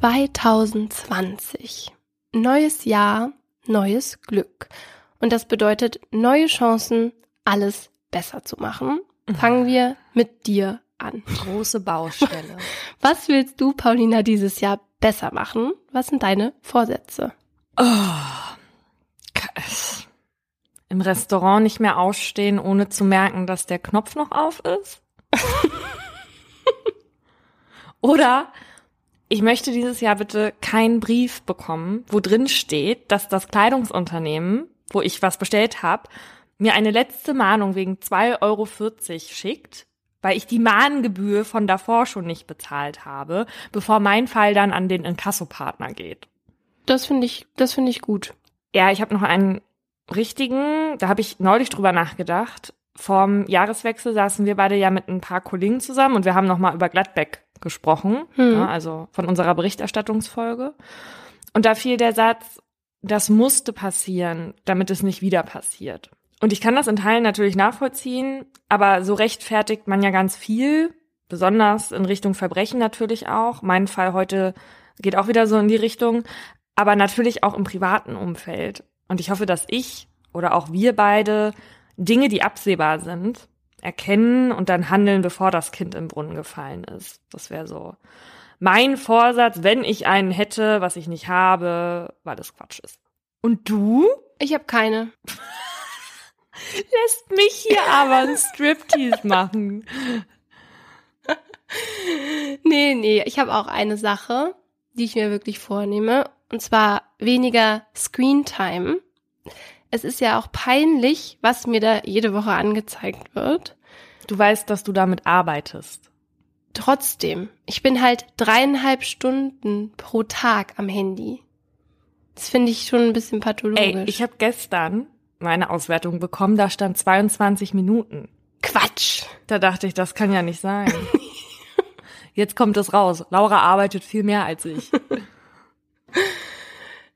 2020. Neues Jahr, neues Glück. Und das bedeutet neue Chancen, alles besser zu machen. Fangen wir mit dir an. Große Baustelle. Was willst du, Paulina, dieses Jahr besser machen? Was sind deine Vorsätze? Oh. Im Restaurant nicht mehr ausstehen, ohne zu merken, dass der Knopf noch auf ist. Oder ich möchte dieses Jahr bitte keinen Brief bekommen, wo drin steht, dass das Kleidungsunternehmen, wo ich was bestellt habe, mir eine letzte Mahnung wegen 2,40 Euro schickt, weil ich die Mahngebühr von davor schon nicht bezahlt habe, bevor mein Fall dann an den Inkassopartner geht. Das finde ich, das finde ich gut. Ja, ich habe noch einen richtigen, da habe ich neulich drüber nachgedacht. Vorm Jahreswechsel saßen wir beide ja mit ein paar Kollegen zusammen und wir haben noch mal über Gladbeck gesprochen, Hm. ja, also von unserer Berichterstattungsfolge. Und da fiel der Satz, das musste passieren, damit es nicht wieder passiert. Und ich kann das in Teilen natürlich nachvollziehen, aber so rechtfertigt man ja ganz viel, besonders in Richtung Verbrechen natürlich auch. Mein Fall heute geht auch wieder so in die Richtung, aber natürlich auch im privaten Umfeld. Und ich hoffe, dass ich oder auch wir beide Dinge, die absehbar sind, erkennen und dann handeln, bevor das Kind im Brunnen gefallen ist. Das wäre so mein Vorsatz, wenn ich einen hätte, was ich nicht habe, weil das Quatsch ist. Und du? Ich habe keine. Lässt mich hier aber ein Striptease machen. Nee, nee, ich habe auch eine Sache, die ich mir wirklich vornehme. Und zwar weniger Screentime. Es ist ja auch peinlich, was mir da jede Woche angezeigt wird. Du weißt, dass du damit arbeitest. Trotzdem, ich bin halt dreieinhalb Stunden pro Tag am Handy. Das finde ich schon ein bisschen pathologisch. Ey, ich habe gestern meine Auswertung bekommen, da stand 22 Minuten. Quatsch. Da dachte ich, das kann ja nicht sein. Jetzt kommt es raus. Laura arbeitet viel mehr als ich.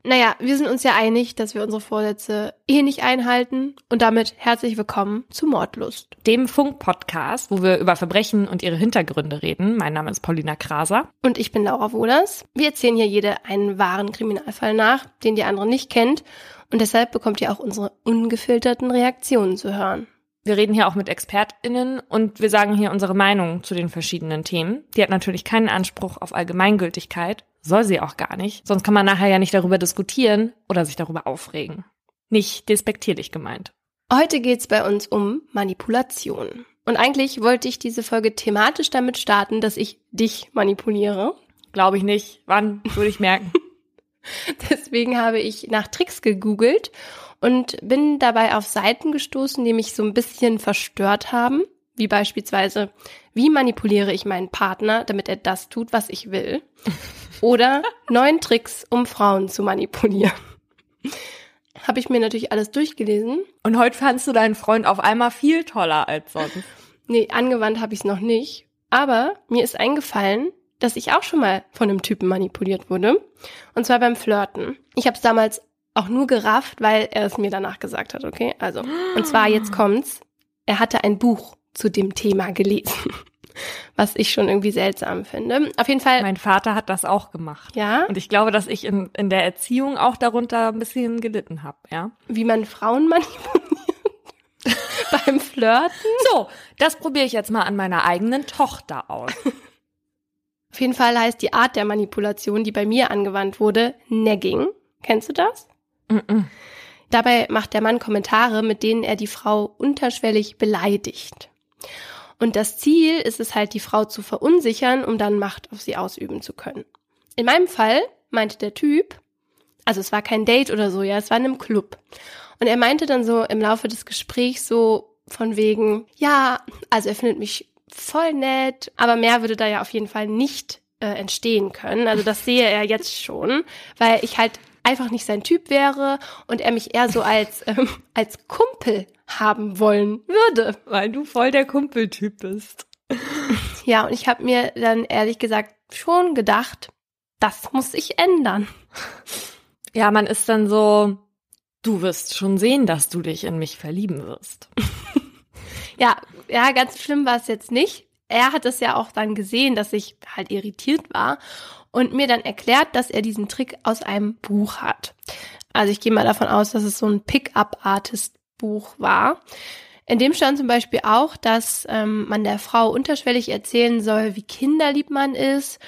Naja, wir sind uns ja einig, dass wir unsere Vorsätze eh nicht einhalten. Und damit herzlich willkommen zu Mordlust. Dem Funk-Podcast, wo wir über Verbrechen und ihre Hintergründe reden. Mein Name ist Paulina Kraser. Und ich bin Laura Wohlers. Wir erzählen hier jede einen wahren Kriminalfall nach, den die andere nicht kennt. Und deshalb bekommt ihr auch unsere ungefilterten Reaktionen zu hören. Wir reden hier auch mit ExpertInnen und wir sagen hier unsere Meinung zu den verschiedenen Themen. Die hat natürlich keinen Anspruch auf Allgemeingültigkeit, soll sie auch gar nicht. Sonst kann man nachher ja nicht darüber diskutieren oder sich darüber aufregen. Nicht despektierlich gemeint. Heute geht's bei uns um Manipulation. Und eigentlich wollte ich diese Folge thematisch damit starten, dass ich dich manipuliere. Glaube ich nicht. Wann würde ich merken? Deswegen habe ich nach Tricks gegoogelt und bin dabei auf Seiten gestoßen, die mich so ein bisschen verstört haben, wie beispielsweise, wie manipuliere ich meinen Partner, damit er das tut, was ich will? Oder neun Tricks, um Frauen zu manipulieren. Habe ich mir natürlich alles durchgelesen. Und heute fandst du deinen Freund auf einmal viel toller als sonst. Nee, angewandt habe ich es noch nicht. Aber mir ist eingefallen, dass ich auch schon mal von einem Typen manipuliert wurde. Und zwar beim Flirten. Ich habe es damals auch nur gerafft, weil er es mir danach gesagt hat, okay? Also, und zwar jetzt kommt's. Er hatte ein Buch zu dem Thema gelesen, was ich schon irgendwie seltsam finde. Auf jeden Fall, Mein Vater hat das auch gemacht. ja, Und ich glaube, dass ich in, in der Erziehung auch darunter ein bisschen gelitten habe, ja. wie man Frauen manipuliert beim Flirten. So, das probiere ich jetzt mal an meiner eigenen Tochter aus. Auf jeden Fall heißt die Art der Manipulation, die bei mir angewandt wurde, Nagging. Kennst du das? Mm-mm. Dabei macht der Mann Kommentare, mit denen er die Frau unterschwellig beleidigt. Und das Ziel ist es halt, die Frau zu verunsichern, um dann Macht auf sie ausüben zu können. In meinem Fall meinte der Typ, also es war kein Date oder so, ja, es war in einem Club. Und er meinte dann so im Laufe des Gesprächs so von wegen, ja, also er findet mich voll nett, aber mehr würde da ja auf jeden Fall nicht äh, entstehen können. Also das sehe er jetzt schon, weil ich halt einfach nicht sein Typ wäre und er mich eher so als, ähm, als Kumpel haben wollen würde. Weil du voll der Kumpeltyp bist. Ja, und ich habe mir dann ehrlich gesagt schon gedacht, das muss ich ändern. Ja, man ist dann so, du wirst schon sehen, dass du dich in mich verlieben wirst. Ja, ja, ganz schlimm war es jetzt nicht. Er hat es ja auch dann gesehen, dass ich halt irritiert war. Und mir dann erklärt, dass er diesen Trick aus einem Buch hat. Also ich gehe mal davon aus, dass es so ein Pickup-Artist-Buch war. In dem stand zum Beispiel auch, dass ähm, man der Frau unterschwellig erzählen soll, wie kinderlieb man ist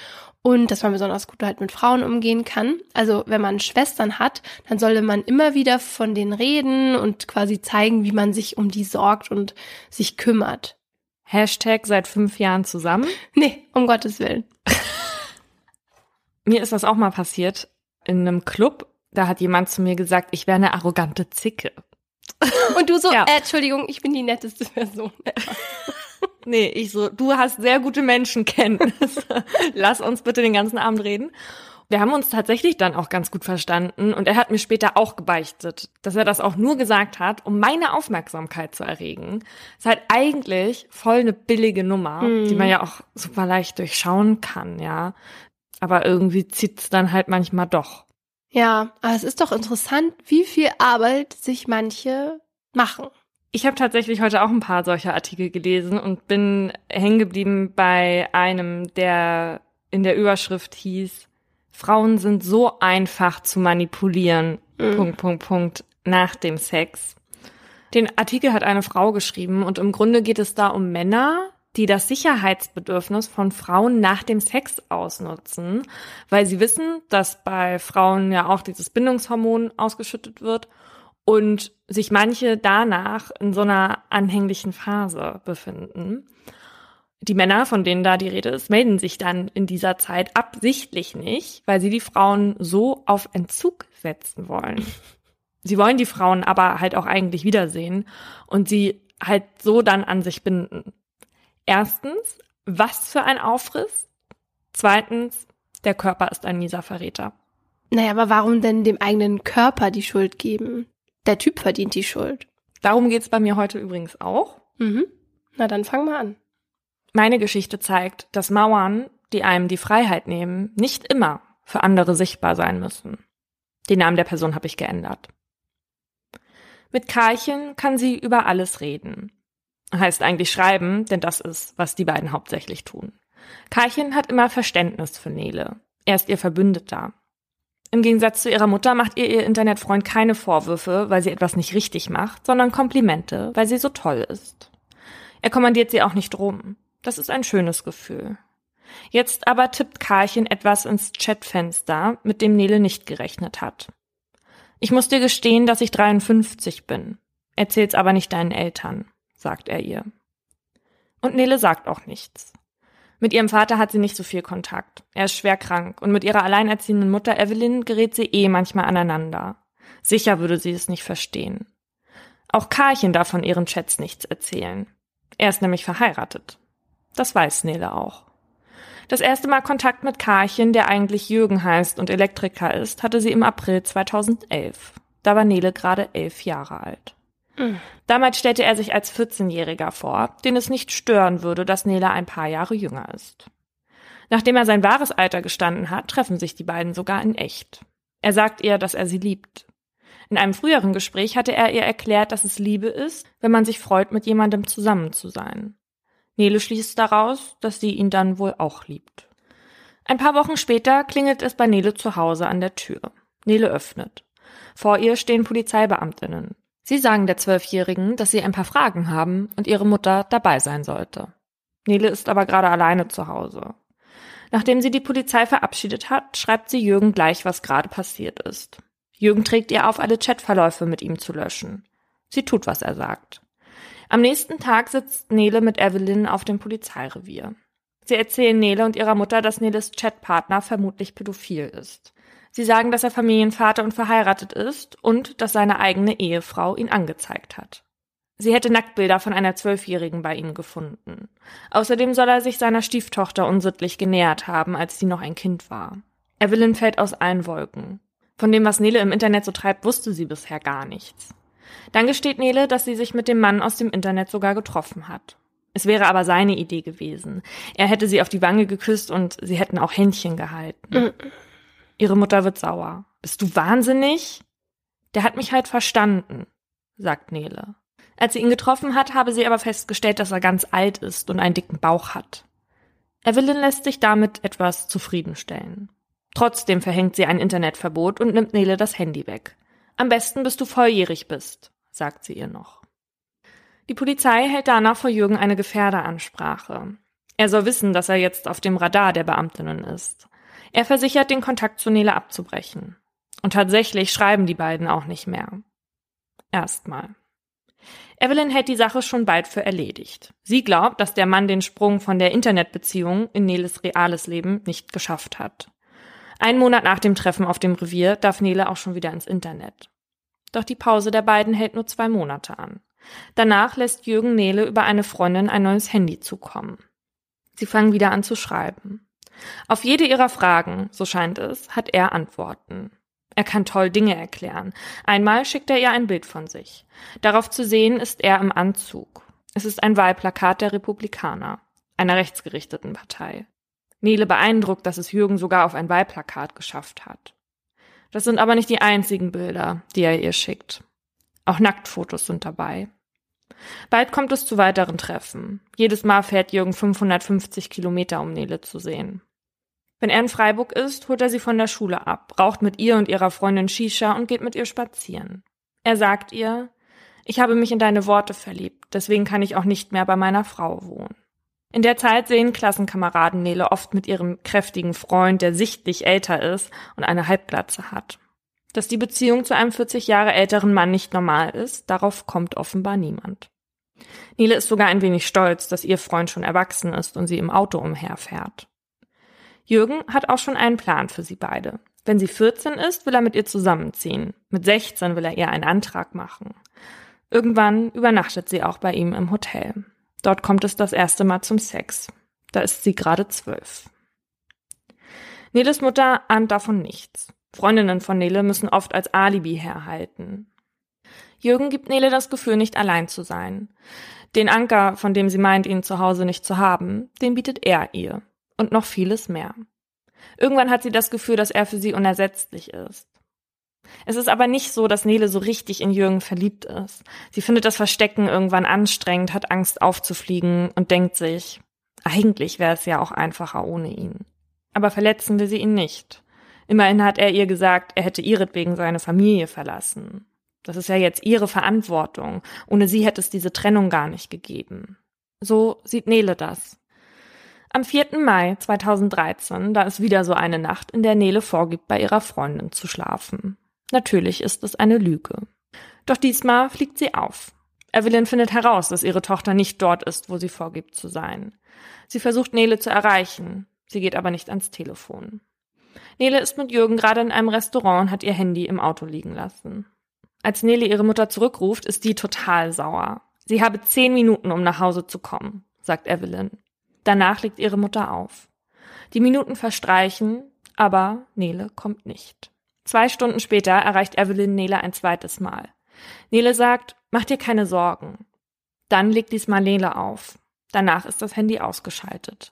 und dass man besonders gut halt mit Frauen umgehen kann. Also wenn man Schwestern hat, dann sollte man immer wieder von denen reden und quasi zeigen, wie man sich um die sorgt und sich kümmert. Hashtag seit fünf Jahren zusammen? Nee, um Gottes Willen. mir ist das auch mal passiert in einem Club. Da hat jemand zu mir gesagt, ich wäre eine arrogante Zicke. Und du so, ja. äh, Entschuldigung, ich bin die netteste Person. nee, ich so, du hast sehr gute Menschenkenntnisse. Lass uns bitte den ganzen Abend reden. Wir haben uns tatsächlich dann auch ganz gut verstanden und er hat mir später auch gebeichtet, dass er das auch nur gesagt hat, um meine Aufmerksamkeit zu erregen. Ist halt eigentlich voll eine billige Nummer, hm. die man ja auch super leicht durchschauen kann, ja. Aber irgendwie zieht's dann halt manchmal doch. Ja, aber es ist doch interessant, wie viel Arbeit sich manche machen. Ich habe tatsächlich heute auch ein paar solcher Artikel gelesen und bin hängen geblieben bei einem, der in der Überschrift hieß, Frauen sind so einfach zu manipulieren, mhm. Punkt, Punkt, Punkt, nach dem Sex. Den Artikel hat eine Frau geschrieben und im Grunde geht es da um Männer, die das Sicherheitsbedürfnis von Frauen nach dem Sex ausnutzen, weil sie wissen, dass bei Frauen ja auch dieses Bindungshormon ausgeschüttet wird und sich manche danach in so einer anhänglichen Phase befinden. Die Männer, von denen da die Rede ist, melden sich dann in dieser Zeit absichtlich nicht, weil sie die Frauen so auf Entzug setzen wollen. Sie wollen die Frauen aber halt auch eigentlich wiedersehen und sie halt so dann an sich binden. Erstens, was für ein Aufriss? Zweitens, der Körper ist ein mieser Verräter. Naja, aber warum denn dem eigenen Körper die Schuld geben? Der Typ verdient die Schuld. Darum geht's bei mir heute übrigens auch. Mhm. Na dann fang mal an. Meine Geschichte zeigt, dass Mauern, die einem die Freiheit nehmen, nicht immer für andere sichtbar sein müssen. Den Namen der Person habe ich geändert. Mit Karlchen kann sie über alles reden heißt eigentlich schreiben, denn das ist, was die beiden hauptsächlich tun. Karchen hat immer Verständnis für Nele. Er ist ihr Verbündeter. Im Gegensatz zu ihrer Mutter macht ihr ihr Internetfreund keine Vorwürfe, weil sie etwas nicht richtig macht, sondern Komplimente, weil sie so toll ist. Er kommandiert sie auch nicht rum. Das ist ein schönes Gefühl. Jetzt aber tippt Karlchen etwas ins Chatfenster, mit dem Nele nicht gerechnet hat. Ich muss dir gestehen, dass ich 53 bin. Erzähl's aber nicht deinen Eltern sagt er ihr. Und Nele sagt auch nichts. Mit ihrem Vater hat sie nicht so viel Kontakt. Er ist schwer krank und mit ihrer alleinerziehenden Mutter Evelyn gerät sie eh manchmal aneinander. Sicher würde sie es nicht verstehen. Auch Karlchen darf von ihren Chats nichts erzählen. Er ist nämlich verheiratet. Das weiß Nele auch. Das erste Mal Kontakt mit Karlchen, der eigentlich Jürgen heißt und Elektriker ist, hatte sie im April 2011. Da war Nele gerade elf Jahre alt. Damals stellte er sich als 14-Jähriger vor, den es nicht stören würde, dass Nele ein paar Jahre jünger ist. Nachdem er sein wahres Alter gestanden hat, treffen sich die beiden sogar in echt. Er sagt ihr, dass er sie liebt. In einem früheren Gespräch hatte er ihr erklärt, dass es Liebe ist, wenn man sich freut, mit jemandem zusammen zu sein. Nele schließt daraus, dass sie ihn dann wohl auch liebt. Ein paar Wochen später klingelt es bei Nele zu Hause an der Tür. Nele öffnet. Vor ihr stehen Polizeibeamtinnen. Sie sagen der Zwölfjährigen, dass sie ein paar Fragen haben und ihre Mutter dabei sein sollte. Nele ist aber gerade alleine zu Hause. Nachdem sie die Polizei verabschiedet hat, schreibt sie Jürgen gleich, was gerade passiert ist. Jürgen trägt ihr auf, alle Chatverläufe mit ihm zu löschen. Sie tut, was er sagt. Am nächsten Tag sitzt Nele mit Evelyn auf dem Polizeirevier. Sie erzählen Nele und ihrer Mutter, dass Neles Chatpartner vermutlich pädophil ist. Sie sagen, dass er Familienvater und verheiratet ist und dass seine eigene Ehefrau ihn angezeigt hat. Sie hätte Nacktbilder von einer Zwölfjährigen bei ihm gefunden. Außerdem soll er sich seiner Stieftochter unsittlich genähert haben, als sie noch ein Kind war. Evelyn fällt aus allen Wolken. Von dem, was Nele im Internet so treibt, wusste sie bisher gar nichts. Dann gesteht Nele, dass sie sich mit dem Mann aus dem Internet sogar getroffen hat. Es wäre aber seine Idee gewesen. Er hätte sie auf die Wange geküsst und sie hätten auch Händchen gehalten. Ihre Mutter wird sauer. Bist du wahnsinnig? Der hat mich halt verstanden, sagt Nele. Als sie ihn getroffen hat, habe sie aber festgestellt, dass er ganz alt ist und einen dicken Bauch hat. Evelyn lässt sich damit etwas zufriedenstellen. Trotzdem verhängt sie ein Internetverbot und nimmt Nele das Handy weg. Am besten, bis du volljährig bist, sagt sie ihr noch. Die Polizei hält danach vor Jürgen eine Gefährderansprache. Er soll wissen, dass er jetzt auf dem Radar der Beamtinnen ist. Er versichert, den Kontakt zu Nele abzubrechen. Und tatsächlich schreiben die beiden auch nicht mehr. Erstmal. Evelyn hält die Sache schon bald für erledigt. Sie glaubt, dass der Mann den Sprung von der Internetbeziehung in Neles reales Leben nicht geschafft hat. Einen Monat nach dem Treffen auf dem Revier darf Nele auch schon wieder ins Internet. Doch die Pause der beiden hält nur zwei Monate an. Danach lässt Jürgen Nele über eine Freundin ein neues Handy zukommen. Sie fangen wieder an zu schreiben. Auf jede ihrer Fragen, so scheint es, hat er Antworten. Er kann toll Dinge erklären. Einmal schickt er ihr ein Bild von sich. Darauf zu sehen ist er im Anzug. Es ist ein Wahlplakat der Republikaner, einer rechtsgerichteten Partei. Nele beeindruckt, dass es Jürgen sogar auf ein Wahlplakat geschafft hat. Das sind aber nicht die einzigen Bilder, die er ihr schickt. Auch Nacktfotos sind dabei. Bald kommt es zu weiteren Treffen. Jedes Mal fährt Jürgen 550 Kilometer, um Nele zu sehen. Wenn er in Freiburg ist, holt er sie von der Schule ab, raucht mit ihr und ihrer Freundin Shisha und geht mit ihr spazieren. Er sagt ihr, ich habe mich in deine Worte verliebt, deswegen kann ich auch nicht mehr bei meiner Frau wohnen. In der Zeit sehen Klassenkameraden Nele oft mit ihrem kräftigen Freund, der sichtlich älter ist und eine Halbglatze hat. Dass die Beziehung zu einem 40 Jahre älteren Mann nicht normal ist, darauf kommt offenbar niemand. Nele ist sogar ein wenig stolz, dass ihr Freund schon erwachsen ist und sie im Auto umherfährt. Jürgen hat auch schon einen Plan für sie beide. Wenn sie 14 ist, will er mit ihr zusammenziehen. Mit 16 will er ihr einen Antrag machen. Irgendwann übernachtet sie auch bei ihm im Hotel. Dort kommt es das erste Mal zum Sex. Da ist sie gerade zwölf. Neles Mutter ahnt davon nichts. Freundinnen von Nele müssen oft als Alibi herhalten. Jürgen gibt Nele das Gefühl, nicht allein zu sein. Den Anker, von dem sie meint, ihn zu Hause nicht zu haben, den bietet er ihr und noch vieles mehr. Irgendwann hat sie das Gefühl, dass er für sie unersetzlich ist. Es ist aber nicht so, dass Nele so richtig in Jürgen verliebt ist. Sie findet das Verstecken irgendwann anstrengend, hat Angst aufzufliegen und denkt sich, eigentlich wäre es ja auch einfacher ohne ihn. Aber verletzen wir sie ihn nicht. Immerhin hat er ihr gesagt, er hätte ihretwegen seine Familie verlassen. Das ist ja jetzt ihre Verantwortung. Ohne sie hätte es diese Trennung gar nicht gegeben. So sieht Nele das. Am 4. Mai 2013, da ist wieder so eine Nacht, in der Nele vorgibt, bei ihrer Freundin zu schlafen. Natürlich ist es eine Lüge. Doch diesmal fliegt sie auf. Evelyn findet heraus, dass ihre Tochter nicht dort ist, wo sie vorgibt zu sein. Sie versucht Nele zu erreichen. Sie geht aber nicht ans Telefon. Nele ist mit Jürgen gerade in einem Restaurant und hat ihr Handy im Auto liegen lassen. Als Nele ihre Mutter zurückruft, ist die total sauer. Sie habe zehn Minuten, um nach Hause zu kommen, sagt Evelyn. Danach legt ihre Mutter auf. Die Minuten verstreichen, aber Nele kommt nicht. Zwei Stunden später erreicht Evelyn Nele ein zweites Mal. Nele sagt, mach dir keine Sorgen. Dann legt diesmal Nele auf. Danach ist das Handy ausgeschaltet.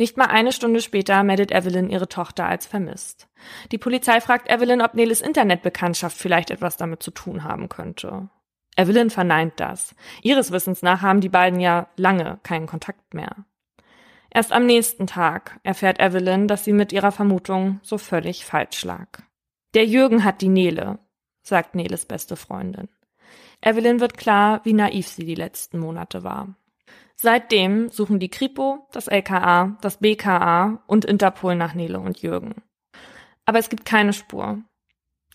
Nicht mal eine Stunde später meldet Evelyn ihre Tochter als vermisst. Die Polizei fragt Evelyn, ob Neles Internetbekanntschaft vielleicht etwas damit zu tun haben könnte. Evelyn verneint das. Ihres Wissens nach haben die beiden ja lange keinen Kontakt mehr. Erst am nächsten Tag erfährt Evelyn, dass sie mit ihrer Vermutung so völlig falsch lag. Der Jürgen hat die Nele, sagt Neles beste Freundin. Evelyn wird klar, wie naiv sie die letzten Monate war. Seitdem suchen die Kripo, das LKA, das BKA und Interpol nach Nele und Jürgen. Aber es gibt keine Spur.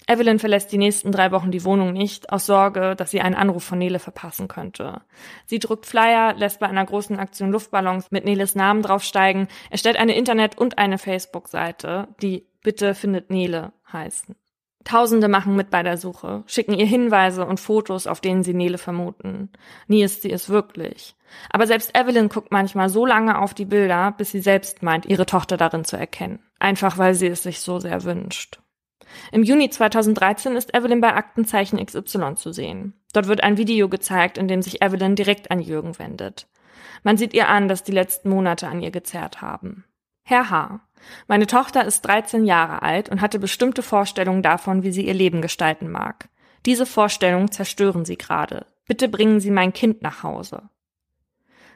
Evelyn verlässt die nächsten drei Wochen die Wohnung nicht, aus Sorge, dass sie einen Anruf von Nele verpassen könnte. Sie druckt Flyer, lässt bei einer großen Aktion Luftballons mit Neles Namen draufsteigen, erstellt eine Internet- und eine Facebook-Seite, die Bitte findet Nele heißen. Tausende machen mit bei der Suche, schicken ihr Hinweise und Fotos, auf denen sie Nele vermuten. Nie ist sie es wirklich. Aber selbst Evelyn guckt manchmal so lange auf die Bilder, bis sie selbst meint, ihre Tochter darin zu erkennen. Einfach weil sie es sich so sehr wünscht. Im Juni 2013 ist Evelyn bei Aktenzeichen XY zu sehen. Dort wird ein Video gezeigt, in dem sich Evelyn direkt an Jürgen wendet. Man sieht ihr an, dass die letzten Monate an ihr gezerrt haben. Herr H. Meine Tochter ist 13 Jahre alt und hatte bestimmte Vorstellungen davon, wie sie ihr Leben gestalten mag. Diese Vorstellungen zerstören Sie gerade. Bitte bringen Sie mein Kind nach Hause.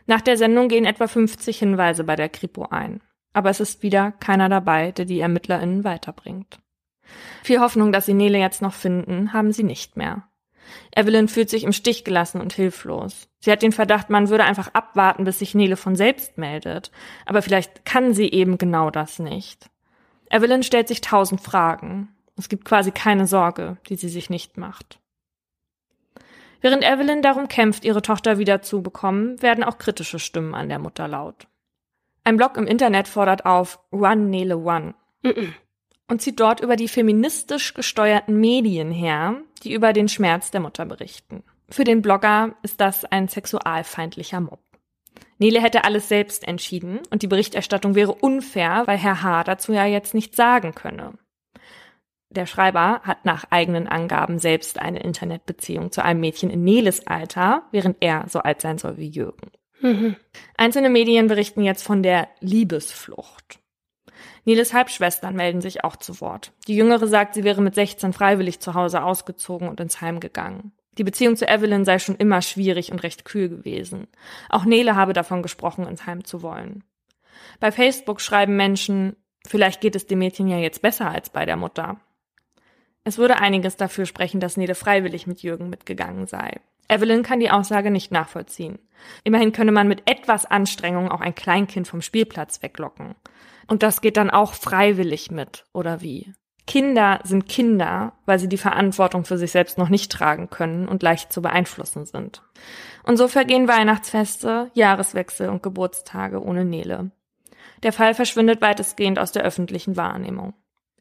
Nach der Sendung gehen etwa 50 Hinweise bei der Kripo ein. Aber es ist wieder keiner dabei, der die ErmittlerInnen weiterbringt. Viel Hoffnung, dass sie Nele jetzt noch finden, haben sie nicht mehr. Evelyn fühlt sich im Stich gelassen und hilflos. Sie hat den Verdacht, man würde einfach abwarten, bis sich Nele von selbst meldet. Aber vielleicht kann sie eben genau das nicht. Evelyn stellt sich tausend Fragen. Es gibt quasi keine Sorge, die sie sich nicht macht. Während Evelyn darum kämpft, ihre Tochter wieder zu bekommen, werden auch kritische Stimmen an der Mutter laut. Ein Blog im Internet fordert auf Run Nele One und zieht dort über die feministisch gesteuerten Medien her, die über den Schmerz der Mutter berichten. Für den Blogger ist das ein sexualfeindlicher Mob. Nele hätte alles selbst entschieden und die Berichterstattung wäre unfair, weil Herr H. dazu ja jetzt nichts sagen könne. Der Schreiber hat nach eigenen Angaben selbst eine Internetbeziehung zu einem Mädchen in Neles Alter, während er so alt sein soll wie Jürgen. Mhm. Einzelne Medien berichten jetzt von der Liebesflucht. Neles Halbschwestern melden sich auch zu Wort. Die jüngere sagt, sie wäre mit 16 freiwillig zu Hause ausgezogen und ins Heim gegangen. Die Beziehung zu Evelyn sei schon immer schwierig und recht kühl gewesen. Auch Nele habe davon gesprochen, ins Heim zu wollen. Bei Facebook schreiben Menschen, vielleicht geht es dem Mädchen ja jetzt besser als bei der Mutter. Es würde einiges dafür sprechen, dass Nele freiwillig mit Jürgen mitgegangen sei. Evelyn kann die Aussage nicht nachvollziehen. Immerhin könne man mit etwas Anstrengung auch ein Kleinkind vom Spielplatz weglocken. Und das geht dann auch freiwillig mit, oder wie? Kinder sind Kinder, weil sie die Verantwortung für sich selbst noch nicht tragen können und leicht zu beeinflussen sind. Und so vergehen Weihnachtsfeste, Jahreswechsel und Geburtstage ohne Nele. Der Fall verschwindet weitestgehend aus der öffentlichen Wahrnehmung.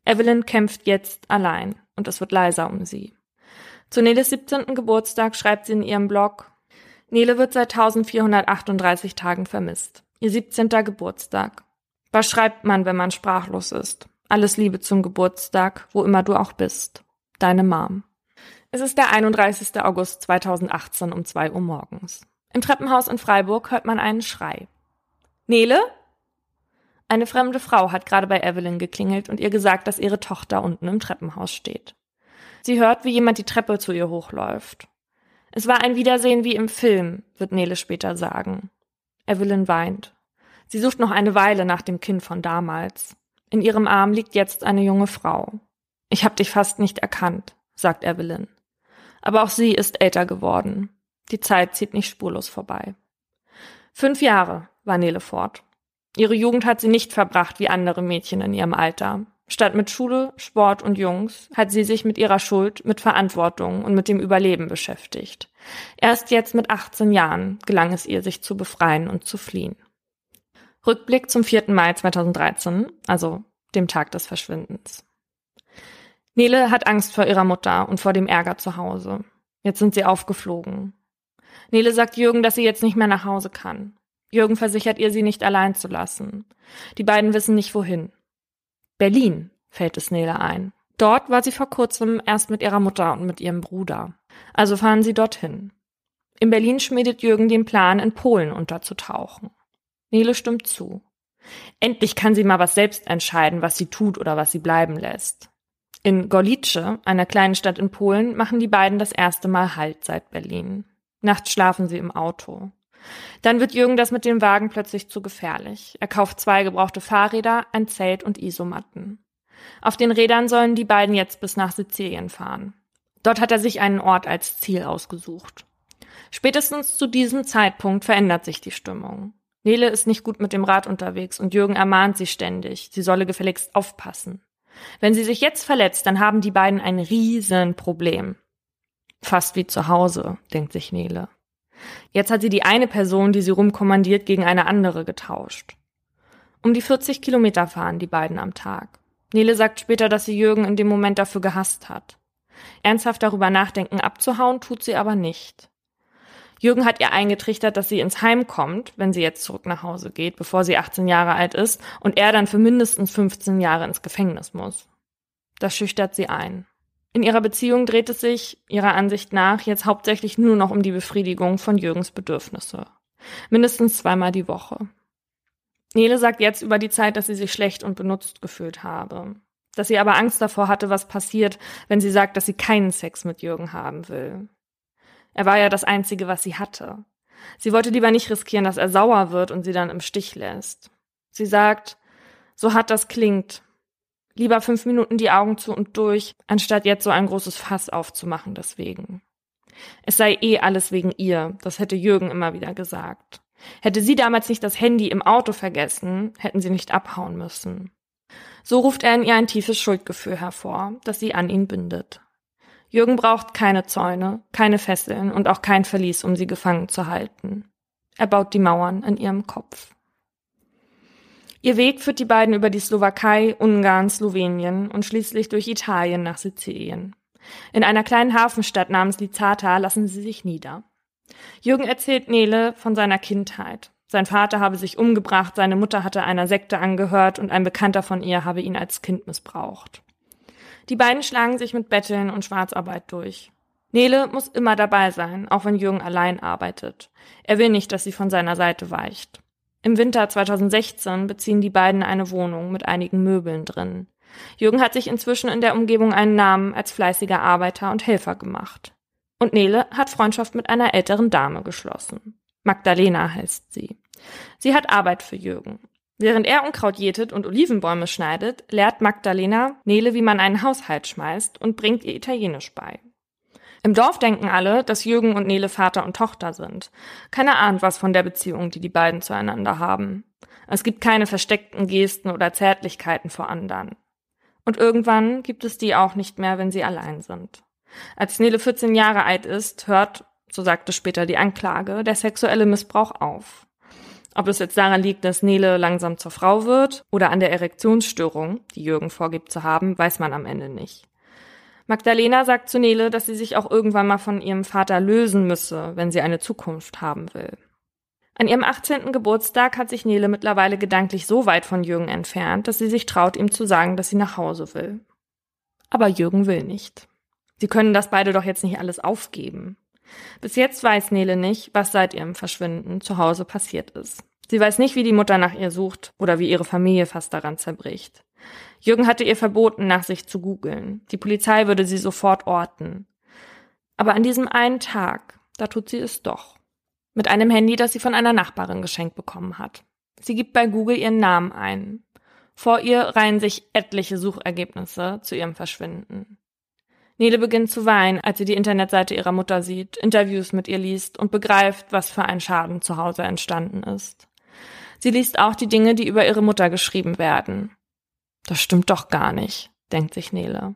Evelyn kämpft jetzt allein und es wird leiser um sie. Zu Neles 17. Geburtstag schreibt sie in ihrem Blog, Nele wird seit 1438 Tagen vermisst. Ihr 17. Geburtstag. Was schreibt man, wenn man sprachlos ist? Alles Liebe zum Geburtstag, wo immer du auch bist. Deine Mom. Es ist der 31. August 2018 um 2 Uhr morgens. Im Treppenhaus in Freiburg hört man einen Schrei. Nele? Eine fremde Frau hat gerade bei Evelyn geklingelt und ihr gesagt, dass ihre Tochter unten im Treppenhaus steht. Sie hört, wie jemand die Treppe zu ihr hochläuft. Es war ein Wiedersehen wie im Film, wird Nele später sagen. Evelyn weint. Sie sucht noch eine Weile nach dem Kind von damals. In ihrem Arm liegt jetzt eine junge Frau. Ich hab dich fast nicht erkannt, sagt Evelyn. Aber auch sie ist älter geworden. Die Zeit zieht nicht spurlos vorbei. Fünf Jahre war Nele fort. Ihre Jugend hat sie nicht verbracht wie andere Mädchen in ihrem Alter. Statt mit Schule, Sport und Jungs hat sie sich mit ihrer Schuld, mit Verantwortung und mit dem Überleben beschäftigt. Erst jetzt mit 18 Jahren gelang es ihr, sich zu befreien und zu fliehen. Rückblick zum 4. Mai 2013, also dem Tag des Verschwindens. Nele hat Angst vor ihrer Mutter und vor dem Ärger zu Hause. Jetzt sind sie aufgeflogen. Nele sagt Jürgen, dass sie jetzt nicht mehr nach Hause kann. Jürgen versichert ihr, sie nicht allein zu lassen. Die beiden wissen nicht wohin. Berlin, fällt es Nele ein. Dort war sie vor kurzem erst mit ihrer Mutter und mit ihrem Bruder. Also fahren sie dorthin. In Berlin schmiedet Jürgen den Plan, in Polen unterzutauchen. Nele stimmt zu. Endlich kann sie mal was selbst entscheiden, was sie tut oder was sie bleiben lässt. In Gorlice, einer kleinen Stadt in Polen, machen die beiden das erste Mal Halt seit Berlin. Nachts schlafen sie im Auto. Dann wird Jürgen das mit dem Wagen plötzlich zu gefährlich. Er kauft zwei gebrauchte Fahrräder, ein Zelt und Isomatten. Auf den Rädern sollen die beiden jetzt bis nach Sizilien fahren. Dort hat er sich einen Ort als Ziel ausgesucht. Spätestens zu diesem Zeitpunkt verändert sich die Stimmung. Nele ist nicht gut mit dem Rad unterwegs und Jürgen ermahnt sie ständig, sie solle gefälligst aufpassen. Wenn sie sich jetzt verletzt, dann haben die beiden ein Riesenproblem. Fast wie zu Hause, denkt sich Nele. Jetzt hat sie die eine Person, die sie rumkommandiert, gegen eine andere getauscht. Um die 40 Kilometer fahren die beiden am Tag. Nele sagt später, dass sie Jürgen in dem Moment dafür gehasst hat. Ernsthaft darüber nachdenken abzuhauen tut sie aber nicht. Jürgen hat ihr eingetrichtert, dass sie ins Heim kommt, wenn sie jetzt zurück nach Hause geht, bevor sie 18 Jahre alt ist und er dann für mindestens 15 Jahre ins Gefängnis muss. Das schüchtert sie ein. In ihrer Beziehung dreht es sich, ihrer Ansicht nach, jetzt hauptsächlich nur noch um die Befriedigung von Jürgens Bedürfnisse. Mindestens zweimal die Woche. Nele sagt jetzt über die Zeit, dass sie sich schlecht und benutzt gefühlt habe. Dass sie aber Angst davor hatte, was passiert, wenn sie sagt, dass sie keinen Sex mit Jürgen haben will. Er war ja das Einzige, was sie hatte. Sie wollte lieber nicht riskieren, dass er sauer wird und sie dann im Stich lässt. Sie sagt, So hart das klingt. Lieber fünf Minuten die Augen zu und durch, anstatt jetzt so ein großes Fass aufzumachen deswegen. Es sei eh alles wegen ihr, das hätte Jürgen immer wieder gesagt. Hätte sie damals nicht das Handy im Auto vergessen, hätten sie nicht abhauen müssen. So ruft er in ihr ein tiefes Schuldgefühl hervor, das sie an ihn bindet. Jürgen braucht keine Zäune, keine Fesseln und auch kein Verlies, um sie gefangen zu halten. Er baut die Mauern in ihrem Kopf. Ihr Weg führt die beiden über die Slowakei, Ungarn, Slowenien und schließlich durch Italien nach Sizilien. In einer kleinen Hafenstadt namens Lizata lassen sie sich nieder. Jürgen erzählt Nele von seiner Kindheit. Sein Vater habe sich umgebracht, seine Mutter hatte einer Sekte angehört und ein Bekannter von ihr habe ihn als Kind missbraucht. Die beiden schlagen sich mit Betteln und Schwarzarbeit durch. Nele muss immer dabei sein, auch wenn Jürgen allein arbeitet. Er will nicht, dass sie von seiner Seite weicht. Im Winter 2016 beziehen die beiden eine Wohnung mit einigen Möbeln drin. Jürgen hat sich inzwischen in der Umgebung einen Namen als fleißiger Arbeiter und Helfer gemacht. Und Nele hat Freundschaft mit einer älteren Dame geschlossen. Magdalena heißt sie. Sie hat Arbeit für Jürgen. Während er Unkraut jätet und Olivenbäume schneidet, lehrt Magdalena Nele, wie man einen Haushalt schmeißt und bringt ihr Italienisch bei. Im Dorf denken alle, dass Jürgen und Nele Vater und Tochter sind. Keiner ahnt was von der Beziehung, die die beiden zueinander haben. Es gibt keine versteckten Gesten oder Zärtlichkeiten vor anderen. Und irgendwann gibt es die auch nicht mehr, wenn sie allein sind. Als Nele 14 Jahre alt ist, hört, so sagte später die Anklage, der sexuelle Missbrauch auf. Ob es jetzt daran liegt, dass Nele langsam zur Frau wird oder an der Erektionsstörung, die Jürgen vorgibt zu haben, weiß man am Ende nicht. Magdalena sagt zu Nele, dass sie sich auch irgendwann mal von ihrem Vater lösen müsse, wenn sie eine Zukunft haben will. An ihrem 18. Geburtstag hat sich Nele mittlerweile gedanklich so weit von Jürgen entfernt, dass sie sich traut, ihm zu sagen, dass sie nach Hause will. Aber Jürgen will nicht. Sie können das beide doch jetzt nicht alles aufgeben. Bis jetzt weiß Nele nicht, was seit ihrem Verschwinden zu Hause passiert ist. Sie weiß nicht, wie die Mutter nach ihr sucht oder wie ihre Familie fast daran zerbricht. Jürgen hatte ihr verboten, nach sich zu googeln. Die Polizei würde sie sofort orten. Aber an diesem einen Tag, da tut sie es doch. Mit einem Handy, das sie von einer Nachbarin geschenkt bekommen hat. Sie gibt bei Google ihren Namen ein. Vor ihr reihen sich etliche Suchergebnisse zu ihrem Verschwinden. Nele beginnt zu weinen, als sie die Internetseite ihrer Mutter sieht, Interviews mit ihr liest und begreift, was für ein Schaden zu Hause entstanden ist. Sie liest auch die Dinge, die über ihre Mutter geschrieben werden. Das stimmt doch gar nicht, denkt sich Nele.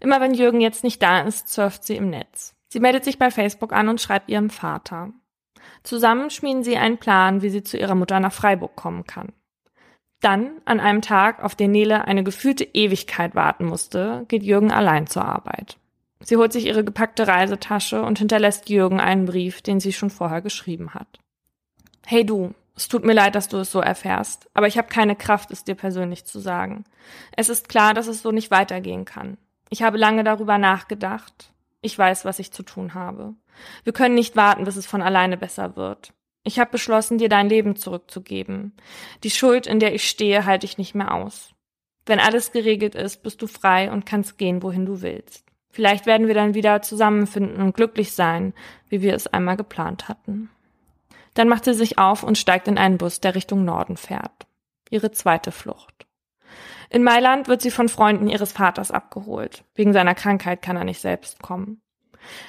Immer wenn Jürgen jetzt nicht da ist, surft sie im Netz. Sie meldet sich bei Facebook an und schreibt ihrem Vater. Zusammen schmieden sie einen Plan, wie sie zu ihrer Mutter nach Freiburg kommen kann. Dann, an einem Tag, auf den Nele eine gefühlte Ewigkeit warten musste, geht Jürgen allein zur Arbeit. Sie holt sich ihre gepackte Reisetasche und hinterlässt Jürgen einen Brief, den sie schon vorher geschrieben hat. Hey du, es tut mir leid, dass du es so erfährst, aber ich habe keine Kraft, es dir persönlich zu sagen. Es ist klar, dass es so nicht weitergehen kann. Ich habe lange darüber nachgedacht. Ich weiß, was ich zu tun habe. Wir können nicht warten, bis es von alleine besser wird. Ich habe beschlossen, dir dein Leben zurückzugeben. Die Schuld, in der ich stehe, halte ich nicht mehr aus. Wenn alles geregelt ist, bist du frei und kannst gehen, wohin du willst. Vielleicht werden wir dann wieder zusammenfinden und glücklich sein, wie wir es einmal geplant hatten. Dann macht sie sich auf und steigt in einen Bus, der Richtung Norden fährt. Ihre zweite Flucht. In Mailand wird sie von Freunden ihres Vaters abgeholt. Wegen seiner Krankheit kann er nicht selbst kommen.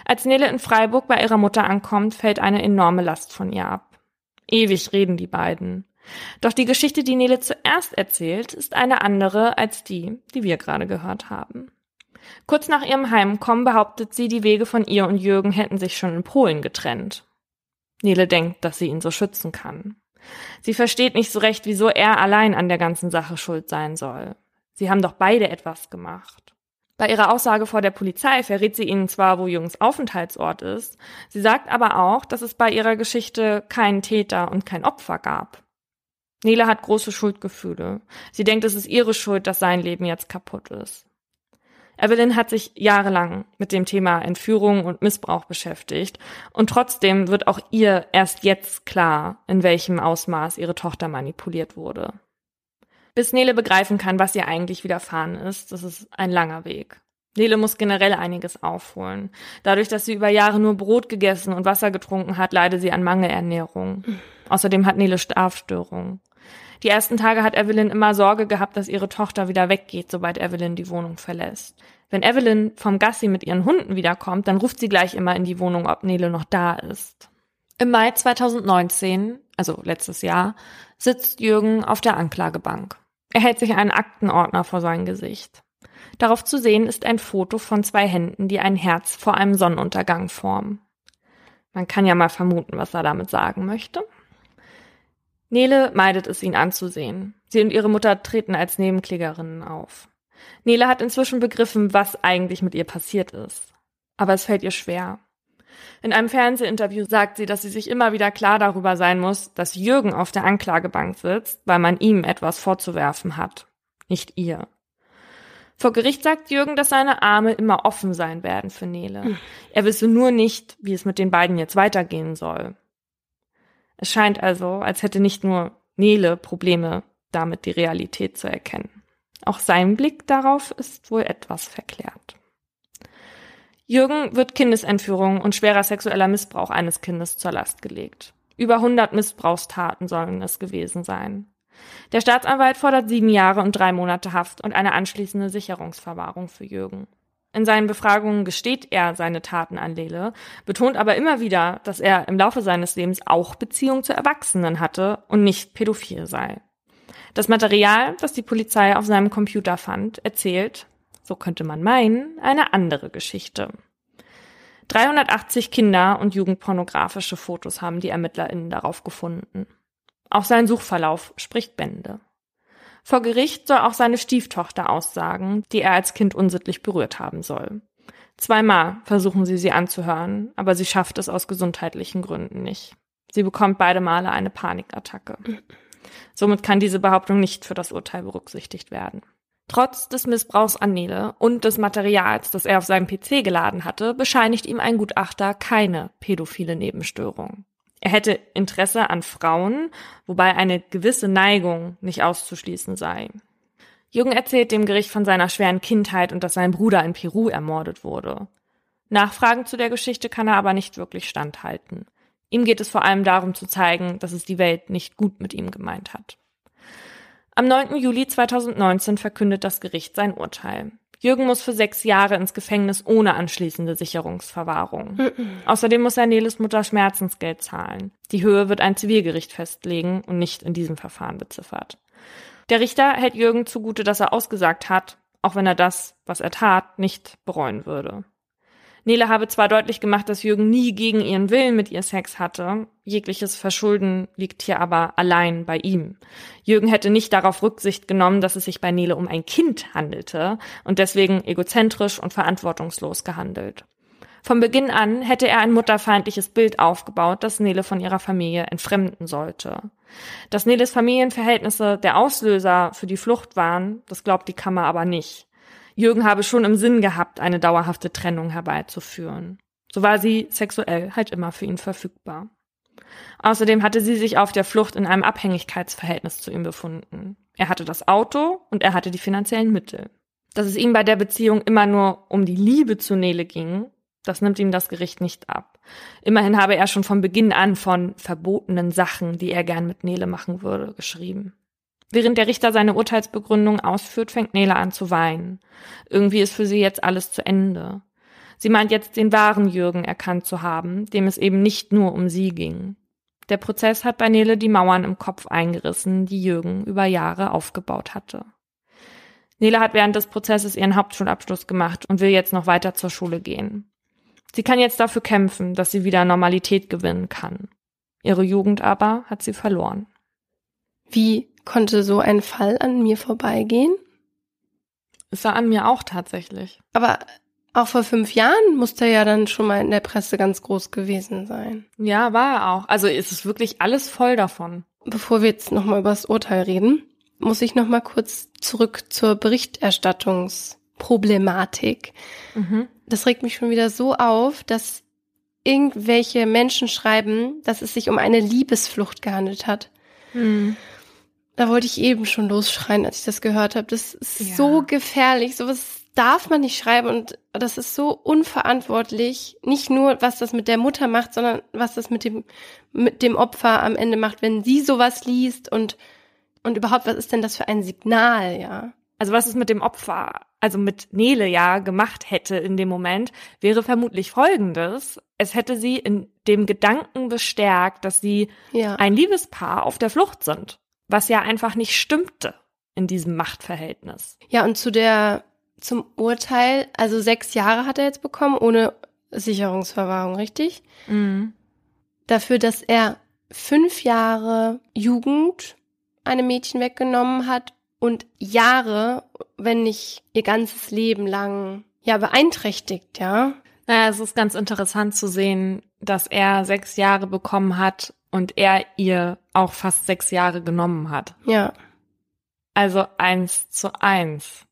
Als Nele in Freiburg bei ihrer Mutter ankommt, fällt eine enorme Last von ihr ab. Ewig reden die beiden. Doch die Geschichte, die Nele zuerst erzählt, ist eine andere als die, die wir gerade gehört haben. Kurz nach ihrem Heimkommen behauptet sie, die Wege von ihr und Jürgen hätten sich schon in Polen getrennt. Nele denkt, dass sie ihn so schützen kann. Sie versteht nicht so recht, wieso er allein an der ganzen Sache schuld sein soll. Sie haben doch beide etwas gemacht. Bei ihrer Aussage vor der Polizei verrät sie ihnen zwar, wo Jungs Aufenthaltsort ist, sie sagt aber auch, dass es bei ihrer Geschichte keinen Täter und kein Opfer gab. Nele hat große Schuldgefühle. Sie denkt, es ist ihre Schuld, dass sein Leben jetzt kaputt ist. Evelyn hat sich jahrelang mit dem Thema Entführung und Missbrauch beschäftigt und trotzdem wird auch ihr erst jetzt klar, in welchem Ausmaß ihre Tochter manipuliert wurde. Bis Nele begreifen kann, was ihr eigentlich widerfahren ist, das ist ein langer Weg. Nele muss generell einiges aufholen. Dadurch, dass sie über Jahre nur Brot gegessen und Wasser getrunken hat, leidet sie an Mangelernährung. Außerdem hat Nele Schlafstörungen. Die ersten Tage hat Evelyn immer Sorge gehabt, dass ihre Tochter wieder weggeht, sobald Evelyn die Wohnung verlässt. Wenn Evelyn vom Gassi mit ihren Hunden wiederkommt, dann ruft sie gleich immer in die Wohnung, ob Nele noch da ist. Im Mai 2019, also letztes Jahr, sitzt Jürgen auf der Anklagebank. Er hält sich einen Aktenordner vor sein Gesicht. Darauf zu sehen ist ein Foto von zwei Händen, die ein Herz vor einem Sonnenuntergang formen. Man kann ja mal vermuten, was er damit sagen möchte. Nele meidet es, ihn anzusehen. Sie und ihre Mutter treten als Nebenklägerinnen auf. Nele hat inzwischen begriffen, was eigentlich mit ihr passiert ist. Aber es fällt ihr schwer. In einem Fernsehinterview sagt sie, dass sie sich immer wieder klar darüber sein muss, dass Jürgen auf der Anklagebank sitzt, weil man ihm etwas vorzuwerfen hat, nicht ihr. Vor Gericht sagt Jürgen, dass seine Arme immer offen sein werden für Nele. Hm. Er wisse nur nicht, wie es mit den beiden jetzt weitergehen soll. Es scheint also, als hätte nicht nur Nele Probleme damit, die Realität zu erkennen. Auch sein Blick darauf ist wohl etwas verklärt. Jürgen wird Kindesentführung und schwerer sexueller Missbrauch eines Kindes zur Last gelegt. Über 100 Missbrauchstaten sollen es gewesen sein. Der Staatsanwalt fordert sieben Jahre und drei Monate Haft und eine anschließende Sicherungsverwahrung für Jürgen. In seinen Befragungen gesteht er seine Taten an Lele, betont aber immer wieder, dass er im Laufe seines Lebens auch Beziehungen zu Erwachsenen hatte und nicht pädophil sei. Das Material, das die Polizei auf seinem Computer fand, erzählt, so könnte man meinen, eine andere Geschichte. 380 Kinder- und jugendpornografische Fotos haben die ErmittlerInnen darauf gefunden. Auch sein Suchverlauf spricht Bände. Vor Gericht soll auch seine Stieftochter aussagen, die er als Kind unsittlich berührt haben soll. Zweimal versuchen sie sie anzuhören, aber sie schafft es aus gesundheitlichen Gründen nicht. Sie bekommt beide Male eine Panikattacke. Somit kann diese Behauptung nicht für das Urteil berücksichtigt werden. Trotz des Missbrauchs an Nele und des Materials, das er auf seinem PC geladen hatte, bescheinigt ihm ein Gutachter keine pädophile Nebenstörung. Er hätte Interesse an Frauen, wobei eine gewisse Neigung nicht auszuschließen sei. Jürgen erzählt dem Gericht von seiner schweren Kindheit und dass sein Bruder in Peru ermordet wurde. Nachfragen zu der Geschichte kann er aber nicht wirklich standhalten. Ihm geht es vor allem darum zu zeigen, dass es die Welt nicht gut mit ihm gemeint hat. Am 9. Juli 2019 verkündet das Gericht sein Urteil. Jürgen muss für sechs Jahre ins Gefängnis ohne anschließende Sicherungsverwahrung. Außerdem muss er Neles Mutter Schmerzensgeld zahlen. Die Höhe wird ein Zivilgericht festlegen und nicht in diesem Verfahren beziffert. Der Richter hält Jürgen zugute, dass er ausgesagt hat, auch wenn er das, was er tat, nicht bereuen würde. Nele habe zwar deutlich gemacht, dass Jürgen nie gegen ihren Willen mit ihr Sex hatte, jegliches Verschulden liegt hier aber allein bei ihm. Jürgen hätte nicht darauf Rücksicht genommen, dass es sich bei Nele um ein Kind handelte und deswegen egozentrisch und verantwortungslos gehandelt. Von Beginn an hätte er ein mutterfeindliches Bild aufgebaut, das Nele von ihrer Familie entfremden sollte. Dass Neles Familienverhältnisse der Auslöser für die Flucht waren, das glaubt die Kammer aber nicht. Jürgen habe schon im Sinn gehabt, eine dauerhafte Trennung herbeizuführen. So war sie sexuell halt immer für ihn verfügbar. Außerdem hatte sie sich auf der Flucht in einem Abhängigkeitsverhältnis zu ihm befunden. Er hatte das Auto und er hatte die finanziellen Mittel. Dass es ihm bei der Beziehung immer nur um die Liebe zu Nele ging, das nimmt ihm das Gericht nicht ab. Immerhin habe er schon von Beginn an von verbotenen Sachen, die er gern mit Nele machen würde, geschrieben. Während der Richter seine Urteilsbegründung ausführt, fängt Nele an zu weinen. Irgendwie ist für sie jetzt alles zu Ende. Sie meint jetzt den wahren Jürgen erkannt zu haben, dem es eben nicht nur um sie ging. Der Prozess hat bei Nele die Mauern im Kopf eingerissen, die Jürgen über Jahre aufgebaut hatte. Nele hat während des Prozesses ihren Hauptschulabschluss gemacht und will jetzt noch weiter zur Schule gehen. Sie kann jetzt dafür kämpfen, dass sie wieder Normalität gewinnen kann. Ihre Jugend aber hat sie verloren. Wie Konnte so ein Fall an mir vorbeigehen? Ist er an mir auch tatsächlich. Aber auch vor fünf Jahren musste er ja dann schon mal in der Presse ganz groß gewesen sein. Ja, war er auch. Also ist es wirklich alles voll davon. Bevor wir jetzt nochmal über das Urteil reden, muss ich nochmal kurz zurück zur Berichterstattungsproblematik. Mhm. Das regt mich schon wieder so auf, dass irgendwelche Menschen schreiben, dass es sich um eine Liebesflucht gehandelt hat. Mhm. Da wollte ich eben schon losschreien, als ich das gehört habe. Das ist ja. so gefährlich. Sowas darf man nicht schreiben und das ist so unverantwortlich. Nicht nur, was das mit der Mutter macht, sondern was das mit dem, mit dem Opfer am Ende macht, wenn sie sowas liest und Und überhaupt, was ist denn das für ein Signal, ja? Also was es mit dem Opfer, also mit Nele ja gemacht hätte in dem Moment, wäre vermutlich folgendes. Es hätte sie in dem Gedanken bestärkt, dass sie Ja. ein Liebespaar auf der Flucht sind, was ja einfach nicht stimmte in diesem Machtverhältnis. Ja, und zu der, zum Urteil, also sechs Jahre hat er jetzt bekommen, ohne Sicherungsverwahrung, richtig? Dafür, dass er fünf Jahre Jugend einem Mädchen weggenommen hat und Jahre, wenn nicht ihr ganzes Leben lang, ja, beeinträchtigt, ja? Naja, es ist ganz interessant zu sehen, dass er sechs Jahre bekommen hat und er ihr auch fast sechs Jahre genommen hat. Ja. Also eins zu eins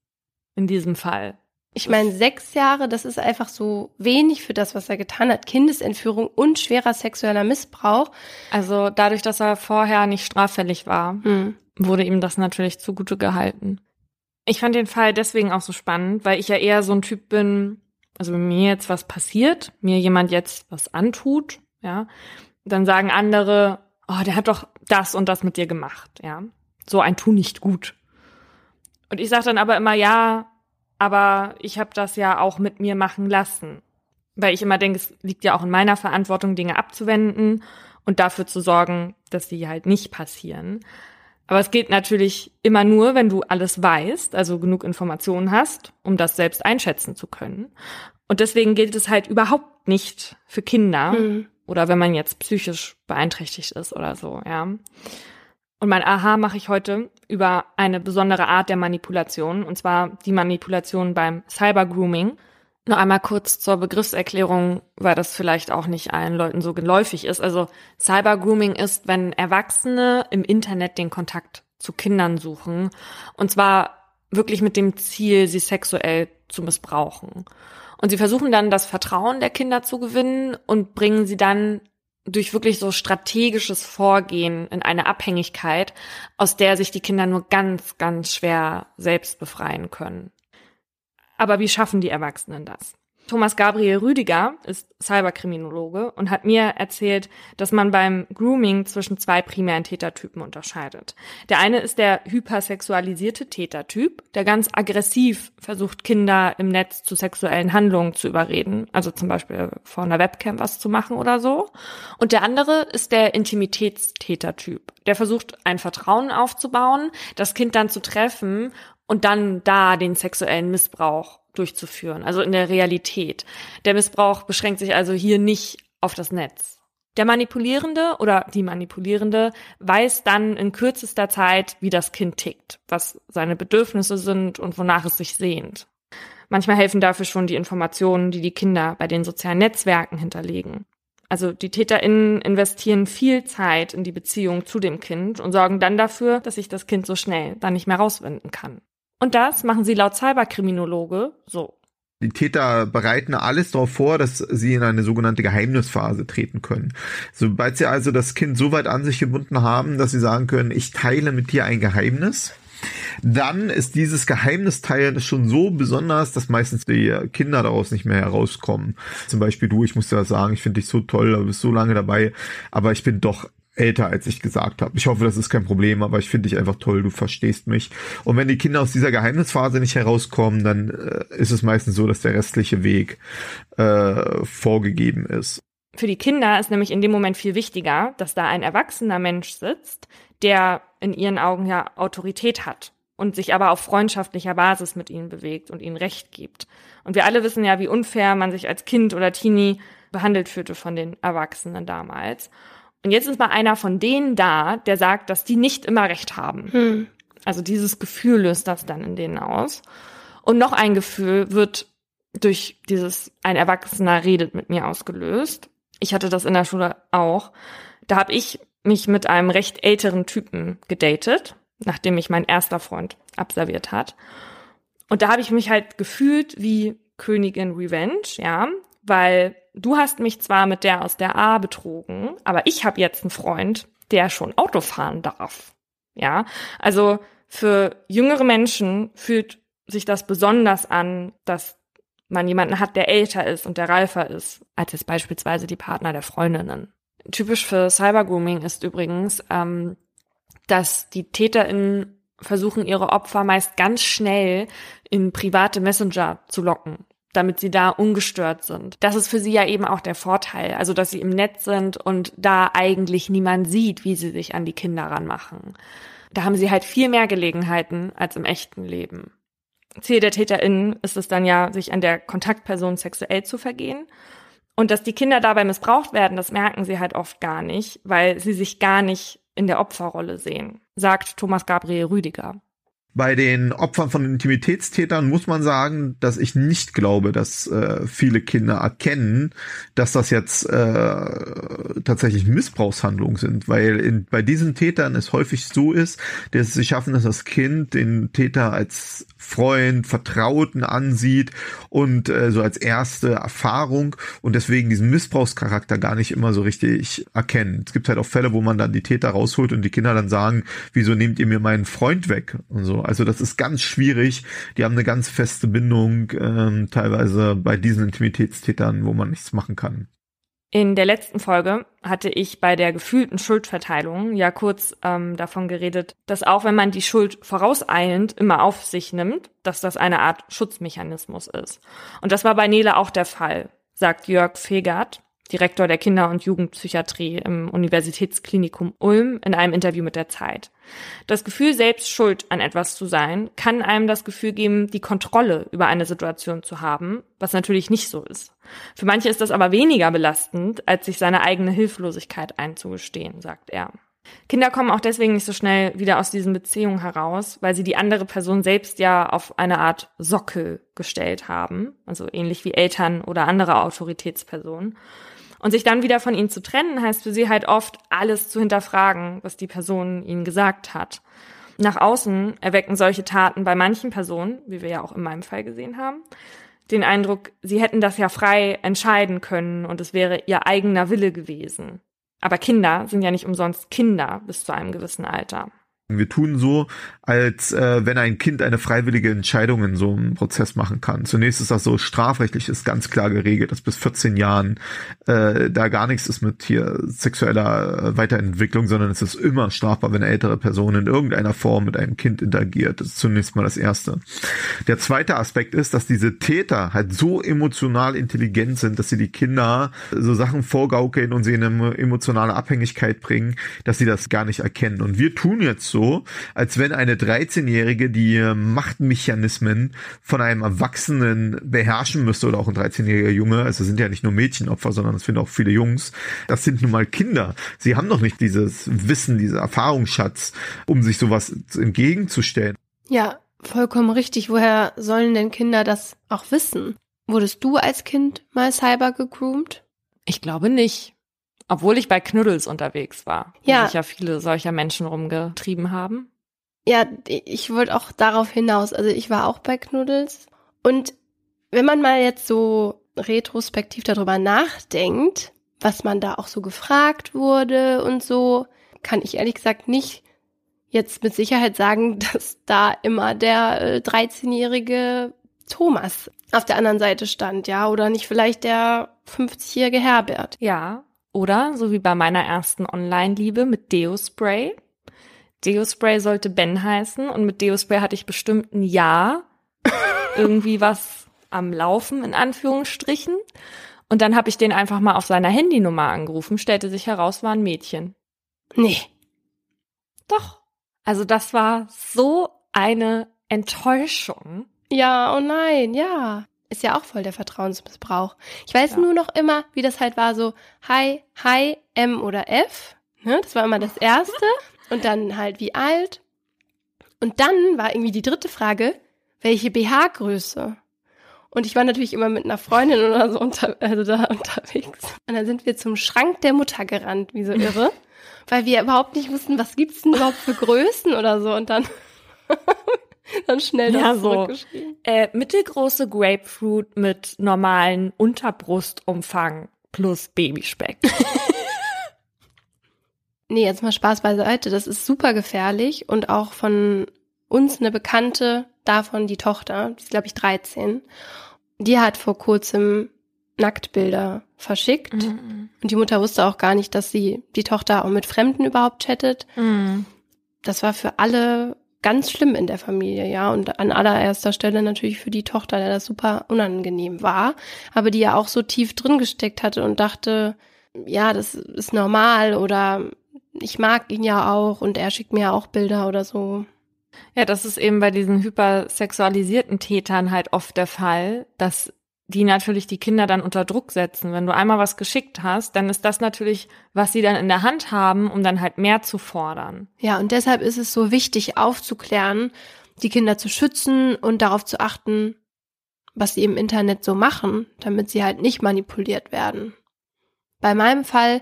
in diesem Fall. Ich meine, sechs Jahre, das ist einfach so wenig für das, was er getan hat. Kindesentführung und schwerer sexueller Missbrauch. Also dadurch, dass er vorher nicht straffällig war, Hm. wurde ihm das natürlich zugute gehalten. Ich fand den Fall deswegen auch so spannend, weil ich ja eher so ein Typ bin, also wenn mir jetzt was passiert, mir jemand jetzt was antut, ja, dann sagen andere, oh, der hat doch das und das mit dir gemacht, ja. So ein Tu nicht gut. Und ich sage dann aber immer, ja, aber ich habe das ja auch mit mir machen lassen. Weil ich immer denke, es liegt ja auch in meiner Verantwortung, Dinge abzuwenden und dafür zu sorgen, dass die halt nicht passieren. Aber es geht natürlich immer nur, wenn du alles weißt, also genug Informationen hast, um das selbst einschätzen zu können. Und deswegen gilt es halt überhaupt nicht für Kinder Hm. oder wenn man jetzt psychisch beeinträchtigt ist oder so, ja. Und mein Aha mache ich heute über eine besondere Art der Manipulation, und zwar die Manipulation beim Cybergrooming. Noch einmal kurz zur Begriffserklärung, weil das vielleicht auch nicht allen Leuten so geläufig ist. Also Cybergrooming ist, wenn Erwachsene im Internet den Kontakt zu Kindern suchen, und zwar wirklich mit dem Ziel, sie sexuell zu missbrauchen. Und sie versuchen dann das Vertrauen der Kinder zu gewinnen und bringen sie dann durch wirklich so strategisches Vorgehen in eine Abhängigkeit, aus der sich die Kinder nur ganz, ganz schwer selbst befreien können. Aber wie schaffen die Erwachsenen das? Thomas Gabriel Rüdiger ist Cyberkriminologe und hat mir erzählt, dass man beim Grooming zwischen zwei primären Tätertypen unterscheidet. Der eine ist der hypersexualisierte Tätertyp, der ganz aggressiv versucht, Kinder im Netz zu sexuellen Handlungen zu überreden, also zum Beispiel vor einer Webcam was zu machen oder so. Und der andere ist der Intimitätstätertyp, der versucht, ein Vertrauen aufzubauen, das Kind dann zu treffen und dann da den sexuellen Missbrauch durchzuführen, also in der Realität. Der Missbrauch beschränkt sich also hier nicht auf das Netz. Der Manipulierende oder die Manipulierende weiß dann in kürzester Zeit, wie das Kind tickt, was seine Bedürfnisse sind und wonach es sich sehnt. Manchmal helfen dafür schon die Informationen, die die Kinder bei den sozialen Netzwerken hinterlegen. Also die TäterInnen investieren viel Zeit in die Beziehung zu dem Kind und sorgen dann dafür, dass sich das Kind so schnell dann nicht mehr rauswinden kann. Und das machen sie laut Cyberkriminologe so. Die Täter bereiten alles darauf vor, dass sie in eine sogenannte Geheimnisphase treten können. Sobald sie also das Kind so weit an sich gebunden haben, dass sie sagen können, ich teile mit dir ein Geheimnis, dann ist dieses Geheimnisteilen schon so besonders, dass meistens die Kinder daraus nicht mehr herauskommen. Zum Beispiel du, ich muss dir was sagen, ich finde dich so toll, du bist so lange dabei, aber ich bin doch älter, als ich gesagt habe. Ich hoffe, das ist kein Problem, aber ich finde dich einfach toll, du verstehst mich. Und wenn die Kinder aus dieser Geheimnisphase nicht herauskommen, dann äh, ist es meistens so, dass der restliche Weg äh, vorgegeben ist. Für die Kinder ist nämlich in dem Moment viel wichtiger, dass da ein erwachsener Mensch sitzt, der in ihren Augen ja Autorität hat und sich aber auf freundschaftlicher Basis mit ihnen bewegt und ihnen Recht gibt. Und wir alle wissen ja, wie unfair man sich als Kind oder Teenie behandelt fühlte von den Erwachsenen damals. Und jetzt ist mal einer von denen da, der sagt, dass die nicht immer Recht haben. Hm. Also dieses Gefühl löst das dann in denen aus. Und noch ein Gefühl wird durch dieses ein Erwachsener redet mit mir ausgelöst. Ich hatte das in der Schule auch. Da habe ich mich mit einem recht älteren Typen gedatet, nachdem mich mein erster Freund abserviert hat. Und da habe ich mich halt gefühlt wie Königin Revenge, ja, weil du hast mich zwar mit der aus der A betrogen, aber ich habe jetzt einen Freund, der schon Auto fahren darf. Ja, also für jüngere Menschen fühlt sich das besonders an, dass man jemanden hat, der älter ist und der reifer ist, als jetzt beispielsweise die Partner der Freundinnen. Typisch für Cybergrooming ist übrigens, ähm, dass die TäterInnen versuchen, ihre Opfer meist ganz schnell in private Messenger zu locken, damit sie da ungestört sind. Das ist für sie ja eben auch der Vorteil, also dass sie im Netz sind und da eigentlich niemand sieht, wie sie sich an die Kinder ranmachen. Da haben sie halt viel mehr Gelegenheiten als im echten Leben. Ziel der TäterInnen ist es dann ja, sich an der Kontaktperson sexuell zu vergehen. Und dass die Kinder dabei missbraucht werden, das merken sie halt oft gar nicht, weil sie sich gar nicht in der Opferrolle sehen, sagt Thomas Gabriel Rüdiger. Bei den Opfern von Intimitätstätern muss man sagen, dass ich nicht glaube, dass äh, viele Kinder erkennen, dass das jetzt äh, tatsächlich Missbrauchshandlungen sind, weil in, bei diesen Tätern es häufig so ist, dass sie schaffen, dass das Kind den Täter als Freund, Vertrauten ansieht und äh, so als erste Erfahrung und deswegen diesen Missbrauchscharakter gar nicht immer so richtig erkennen. Es gibt halt auch Fälle, wo man dann die Täter rausholt und die Kinder dann sagen, wieso nehmt ihr mir meinen Freund weg und so. Also das ist ganz schwierig. Die haben eine ganz feste Bindung, ähm, teilweise bei diesen Intimitätstätern, wo man nichts machen kann. In der letzten Folge hatte ich bei der gefühlten Schuldverteilung ja kurz ähm, davon geredet, dass auch wenn man die Schuld vorauseilend immer auf sich nimmt, dass das eine Art Schutzmechanismus ist. Und das war bei Nele auch der Fall, sagt Jörg Fegert, Direktor der Kinder- und Jugendpsychiatrie im Universitätsklinikum Ulm, in einem Interview mit der Zeit. Das Gefühl, selbst schuld an etwas zu sein, kann einem das Gefühl geben, die Kontrolle über eine Situation zu haben, was natürlich nicht so ist. Für manche ist das aber weniger belastend, als sich seine eigene Hilflosigkeit einzugestehen, sagt er. Kinder kommen auch deswegen nicht so schnell wieder aus diesen Beziehungen heraus, weil sie die andere Person selbst ja auf eine Art Sockel gestellt haben, also ähnlich wie Eltern oder andere Autoritätspersonen. Und sich dann wieder von ihnen zu trennen, heißt für sie halt oft, alles zu hinterfragen, was die Person ihnen gesagt hat. Nach außen erwecken solche Taten bei manchen Personen, wie wir ja auch in meinem Fall gesehen haben, den Eindruck, sie hätten das ja frei entscheiden können und es wäre ihr eigener Wille gewesen. Aber Kinder sind ja nicht umsonst Kinder bis zu einem gewissen Alter. Wir tun so, als äh, wenn ein Kind eine freiwillige Entscheidung in so einem Prozess machen kann. Zunächst ist das so strafrechtlich ist ganz klar geregelt, dass bis 14 Jahren äh, da gar nichts ist mit hier sexueller äh, Weiterentwicklung, sondern es ist immer strafbar, wenn eine ältere Person in irgendeiner Form mit einem Kind interagiert. Das ist zunächst mal das Erste. Der zweite Aspekt ist, dass diese Täter halt so emotional intelligent sind, dass sie die Kinder so Sachen vorgaukeln und sie in eine emotionale Abhängigkeit bringen, dass sie das gar nicht erkennen. Und wir tun jetzt so, als wenn eine 13-Jährige die Machtmechanismen von einem Erwachsenen beherrschen müsste oder auch ein 13-jähriger Junge. Also sind ja nicht nur Mädchenopfer, sondern es sind auch viele Jungs. Das sind nun mal Kinder. Sie haben noch nicht dieses Wissen, dieser Erfahrungsschatz, um sich sowas entgegenzustellen. Ja, vollkommen richtig. Woher sollen denn Kinder das auch wissen? Wurdest du als Kind mal cyber gegroomt? Ich glaube nicht. Obwohl ich bei Knuddels unterwegs war, wo Ja. sich ja viele solcher Menschen rumgetrieben haben. Ja, ich wollte auch darauf hinaus. Also ich war auch bei Knuddels. Und wenn man mal jetzt so retrospektiv darüber nachdenkt, was man da auch so gefragt wurde und so, kann ich ehrlich gesagt nicht jetzt mit Sicherheit sagen, dass da immer der äh, 13-jährige Thomas auf der anderen Seite stand, ja, oder nicht vielleicht der 50-jährige Herbert. Ja. Oder, so wie bei meiner ersten Online-Liebe mit Deo-Spray. Deo-Spray sollte Ben heißen und mit Deo-Spray hatte ich bestimmt ein Jahr irgendwie was am Laufen, in Anführungsstrichen. Und dann habe ich den einfach mal auf seiner Handynummer angerufen, stellte sich heraus, war ein Mädchen. Nee. Doch. Also das war so eine Enttäuschung. Ja, oh nein, ja. Ist ja auch voll der Vertrauensmissbrauch. Ich weiß Ja. nur noch immer, wie das halt war, so Hi, Hi, M oder F. Ne? Das war immer das Erste. Und dann halt wie alt. Und dann war irgendwie die dritte Frage, welche BH-Größe? Und ich war natürlich immer mit einer Freundin oder so unter, also da unterwegs. Und dann sind wir zum Schrank der Mutter gerannt, wie so irre. weil wir überhaupt nicht wussten, was gibt's denn überhaupt für Größen oder so. Und dann, dann schnell das Ja, so. zurückgeschrieben. Äh, mittelgroße Grapefruit mit normalen Unterbrustumfang plus Babyspeck. Nee, jetzt mal Spaß beiseite. Das ist super gefährlich und auch von uns eine Bekannte, davon die Tochter, die ist glaube ich 13, die hat vor kurzem Nacktbilder verschickt und die Mutter wusste auch gar nicht, dass sie die Tochter auch mit Fremden überhaupt chattet. Mhm. das war für alle ganz schlimm in der Familie, ja. Und an allererster Stelle natürlich für die Tochter, der das super unangenehm war, aber die ja auch so tief drin gesteckt hatte und dachte, ja, das ist normal oder ich mag ihn ja auch und er schickt mir ja auch Bilder oder so. Ja, das ist eben bei diesen hypersexualisierten Tätern halt oft der Fall, dass die natürlich die Kinder dann unter Druck setzen. Wenn du einmal was geschickt hast, dann ist das natürlich, was sie dann in der Hand haben, um dann halt mehr zu fordern. Ja, und deshalb ist es so wichtig aufzuklären, die Kinder zu schützen und darauf zu achten, was sie im Internet so machen, damit sie halt nicht manipuliert werden. Bei meinem Fall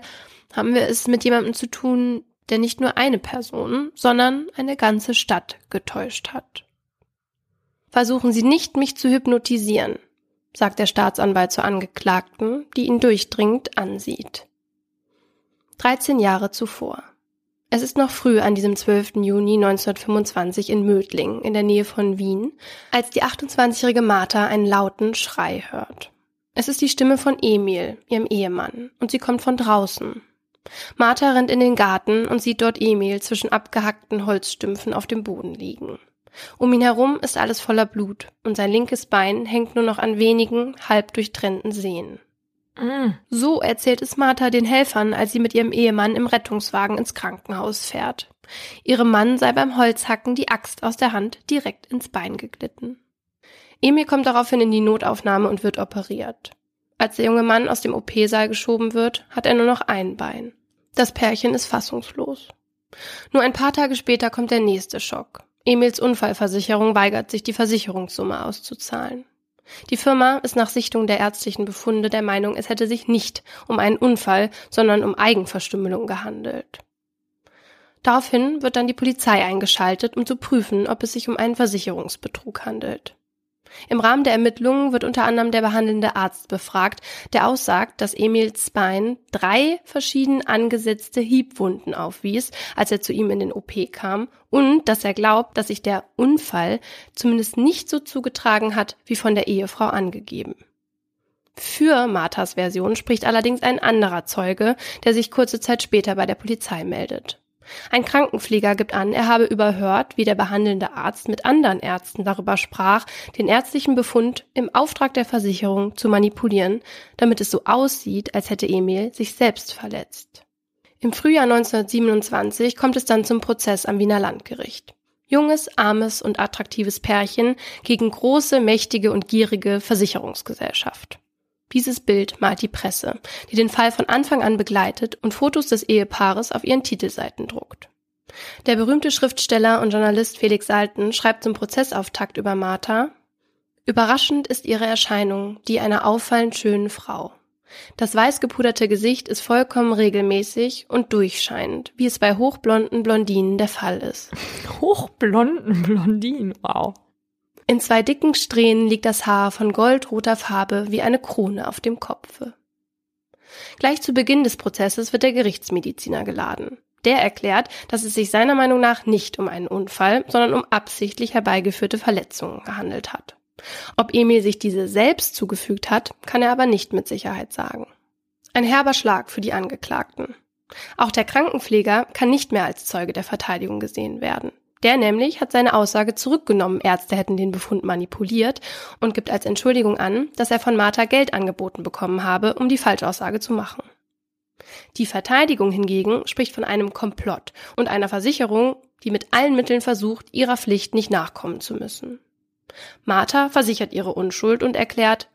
haben wir es mit jemandem zu tun, der nicht nur eine Person, sondern eine ganze Stadt getäuscht hat. Versuchen Sie nicht, mich zu hypnotisieren sagt der Staatsanwalt zur Angeklagten, die ihn durchdringend ansieht. 13 Jahre zuvor. Es ist noch früh an diesem 12. Juni 1925 in Mödling in der Nähe von Wien, als die 28-jährige Martha einen lauten Schrei hört. Es ist die Stimme von Emil, ihrem Ehemann, und sie kommt von draußen. Martha rennt in den Garten und sieht dort Emil zwischen abgehackten Holzstümpfen auf dem Boden liegen. Um ihn herum ist alles voller Blut und sein linkes Bein hängt nur noch an wenigen, halb durchtrennten Sehnen. Mm. So erzählt es Martha den Helfern, als sie mit ihrem Ehemann im Rettungswagen ins Krankenhaus fährt. Ihrem Mann sei beim Holzhacken die Axt aus der Hand direkt ins Bein geglitten. Emil kommt daraufhin in die Notaufnahme und wird operiert. Als der junge Mann aus dem OP-Saal geschoben wird, hat er nur noch ein Bein. Das Pärchen ist fassungslos. Nur ein paar Tage später kommt der nächste Schock. Emils Unfallversicherung weigert sich, die Versicherungssumme auszuzahlen. Die Firma ist nach Sichtung der ärztlichen Befunde der Meinung, es hätte sich nicht um einen Unfall, sondern um Eigenverstümmelung gehandelt. Daraufhin wird dann die Polizei eingeschaltet, um zu prüfen, ob es sich um einen Versicherungsbetrug handelt. Im Rahmen der Ermittlungen wird unter anderem der behandelnde Arzt befragt, der aussagt, dass Emils Bein drei verschieden angesetzte Hiebwunden aufwies, als er zu ihm in den OP kam, und dass er glaubt, dass sich der Unfall zumindest nicht so zugetragen hat, wie von der Ehefrau angegeben. Für Marthas Version spricht allerdings ein anderer Zeuge, der sich kurze Zeit später bei der Polizei meldet. Ein Krankenpfleger gibt an, er habe überhört, wie der behandelnde Arzt mit anderen Ärzten darüber sprach, den ärztlichen Befund im Auftrag der Versicherung zu manipulieren, damit es so aussieht, als hätte Emil sich selbst verletzt. Im Frühjahr 1927 kommt es dann zum Prozess am Wiener Landgericht. Junges, armes und attraktives Pärchen gegen große, mächtige und gierige Versicherungsgesellschaft. Dieses Bild malt die Presse, die den Fall von Anfang an begleitet und Fotos des Ehepaares auf ihren Titelseiten druckt. Der berühmte Schriftsteller und Journalist Felix Salten schreibt zum Prozessauftakt über Martha, Überraschend ist ihre Erscheinung, die einer auffallend schönen Frau. Das weiß gepuderte Gesicht ist vollkommen regelmäßig und durchscheinend, wie es bei hochblonden Blondinen der Fall ist. Hochblonden Blondinen, wow. In zwei dicken Strähnen liegt das Haar von goldroter Farbe wie eine Krone auf dem Kopfe. Gleich zu Beginn des Prozesses wird der Gerichtsmediziner geladen. Der erklärt, dass es sich seiner Meinung nach nicht um einen Unfall, sondern um absichtlich herbeigeführte Verletzungen gehandelt hat. Ob Emil sich diese selbst zugefügt hat, kann er aber nicht mit Sicherheit sagen. Ein herber Schlag für die Angeklagten. Auch der Krankenpfleger kann nicht mehr als Zeuge der Verteidigung gesehen werden. Der nämlich hat seine Aussage zurückgenommen, Ärzte hätten den Befund manipuliert und gibt als Entschuldigung an, dass er von Martha Geld angeboten bekommen habe, um die Falschaussage zu machen. Die Verteidigung hingegen spricht von einem Komplott und einer Versicherung, die mit allen Mitteln versucht, ihrer Pflicht nicht nachkommen zu müssen. Martha versichert ihre Unschuld und erklärt,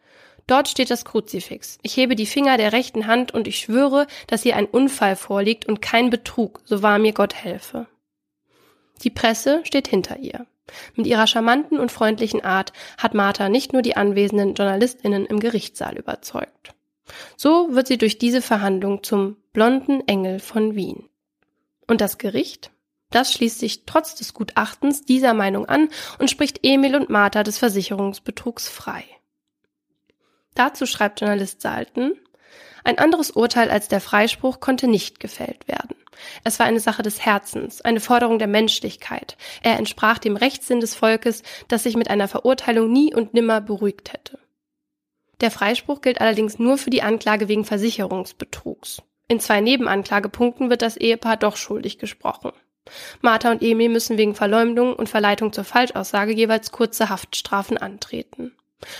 Dort steht das Kruzifix. Ich hebe die Finger der rechten Hand und ich schwöre, dass hier ein Unfall vorliegt und kein Betrug, so wahr mir Gott helfe. Die Presse steht hinter ihr. Mit ihrer charmanten und freundlichen Art hat Martha nicht nur die anwesenden JournalistInnen im Gerichtssaal überzeugt. So wird sie durch diese Verhandlung zum blonden Engel von Wien. Und das Gericht? Das schließt sich trotz des Gutachtens dieser Meinung an und spricht Emil und Martha des Versicherungsbetrugs frei. Dazu schreibt Journalist Salten, ein anderes Urteil als der Freispruch konnte nicht gefällt werden. Es war eine Sache des Herzens, eine Forderung der Menschlichkeit. Er entsprach dem Rechtssinn des Volkes, das sich mit einer Verurteilung nie und nimmer beruhigt hätte. Der Freispruch gilt allerdings nur für die Anklage wegen Versicherungsbetrugs. In zwei Nebenanklagepunkten wird das Ehepaar doch schuldig gesprochen. Martha und Emil müssen wegen Verleumdung und Verleitung zur Falschaussage jeweils kurze Haftstrafen antreten.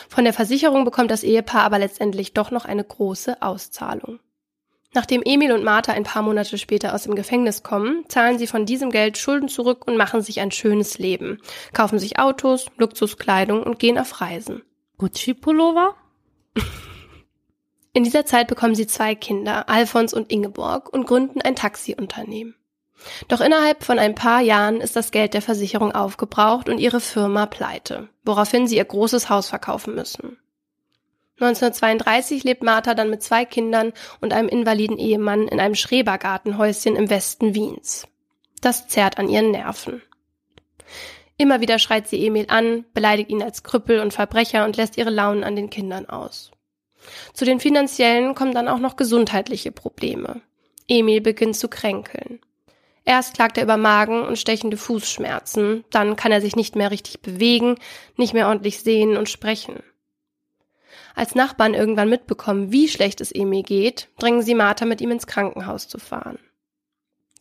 Von der Versicherung bekommt das Ehepaar aber letztendlich doch noch eine große Auszahlung. Nachdem Emil und Martha ein paar Monate später aus dem Gefängnis kommen, zahlen sie von diesem Geld Schulden zurück und machen sich ein schönes Leben, kaufen sich Autos, Luxuskleidung und gehen auf Reisen. Gucci-Pullover? In dieser Zeit bekommen sie zwei Kinder, Alfons und Ingeborg, und gründen ein Taxiunternehmen. Doch innerhalb von ein paar Jahren ist das Geld der Versicherung aufgebraucht und ihre Firma pleite, woraufhin sie ihr großes Haus verkaufen müssen. 1932 lebt Martha dann mit zwei Kindern und einem invaliden Ehemann in einem Schrebergartenhäuschen im Westen Wiens. Das zerrt an ihren Nerven. Immer wieder schreit sie Emil an, beleidigt ihn als Krüppel und Verbrecher und lässt ihre Launen an den Kindern aus. Zu den finanziellen kommen dann auch noch gesundheitliche Probleme. Emil beginnt zu kränkeln. Erst klagt er über Magen und stechende Fußschmerzen, dann kann er sich nicht mehr richtig bewegen, nicht mehr ordentlich sehen und sprechen. Als Nachbarn irgendwann mitbekommen, wie schlecht es Emil geht, drängen sie Martha mit ihm ins Krankenhaus zu fahren.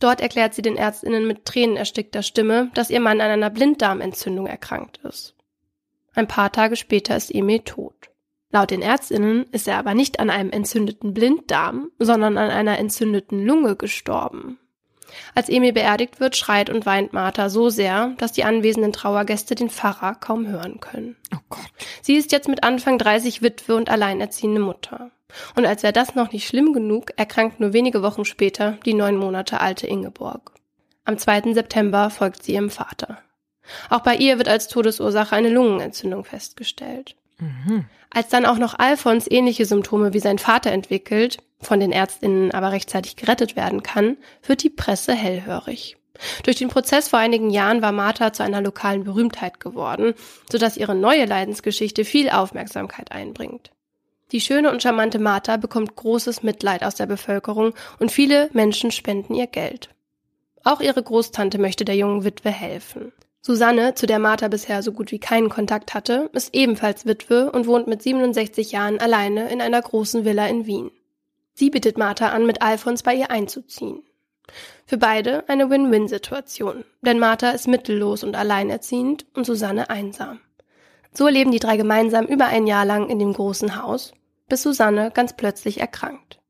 Dort erklärt sie den Ärztinnen mit tränenerstickter Stimme, dass ihr Mann an einer Blinddarmentzündung erkrankt ist. Ein paar Tage später ist Emil tot. Laut den Ärztinnen ist er aber nicht an einem entzündeten Blinddarm, sondern an einer entzündeten Lunge gestorben. Als Emil beerdigt wird, schreit und weint Martha so sehr, dass die anwesenden Trauergäste den Pfarrer kaum hören können. Oh Gott. Sie ist jetzt mit Anfang 30 Witwe und alleinerziehende Mutter. Und als wäre das noch nicht schlimm genug, erkrankt nur wenige Wochen später die neun Monate alte Ingeborg. Am 2. September folgt sie ihrem Vater. Auch bei ihr wird als Todesursache eine Lungenentzündung festgestellt. Mhm. Als dann auch noch Alfons ähnliche Symptome wie sein Vater entwickelt, von den Ärztinnen aber rechtzeitig gerettet werden kann, wird die Presse hellhörig. Durch den Prozess vor einigen Jahren war Martha zu einer lokalen Berühmtheit geworden, sodass ihre neue Leidensgeschichte viel Aufmerksamkeit einbringt. Die schöne und charmante Martha bekommt großes Mitleid aus der Bevölkerung und viele Menschen spenden ihr Geld. Auch ihre Großtante möchte der jungen Witwe helfen. Susanne, zu der Martha bisher so gut wie keinen Kontakt hatte, ist ebenfalls Witwe und wohnt mit 67 Jahren alleine in einer großen Villa in Wien. Sie bittet Martha an, mit Alfons bei ihr einzuziehen. Für beide eine Win-Win-Situation, denn Martha ist mittellos und alleinerziehend und Susanne einsam. So leben die drei gemeinsam über ein Jahr lang in dem großen Haus, bis Susanne ganz plötzlich erkrankt.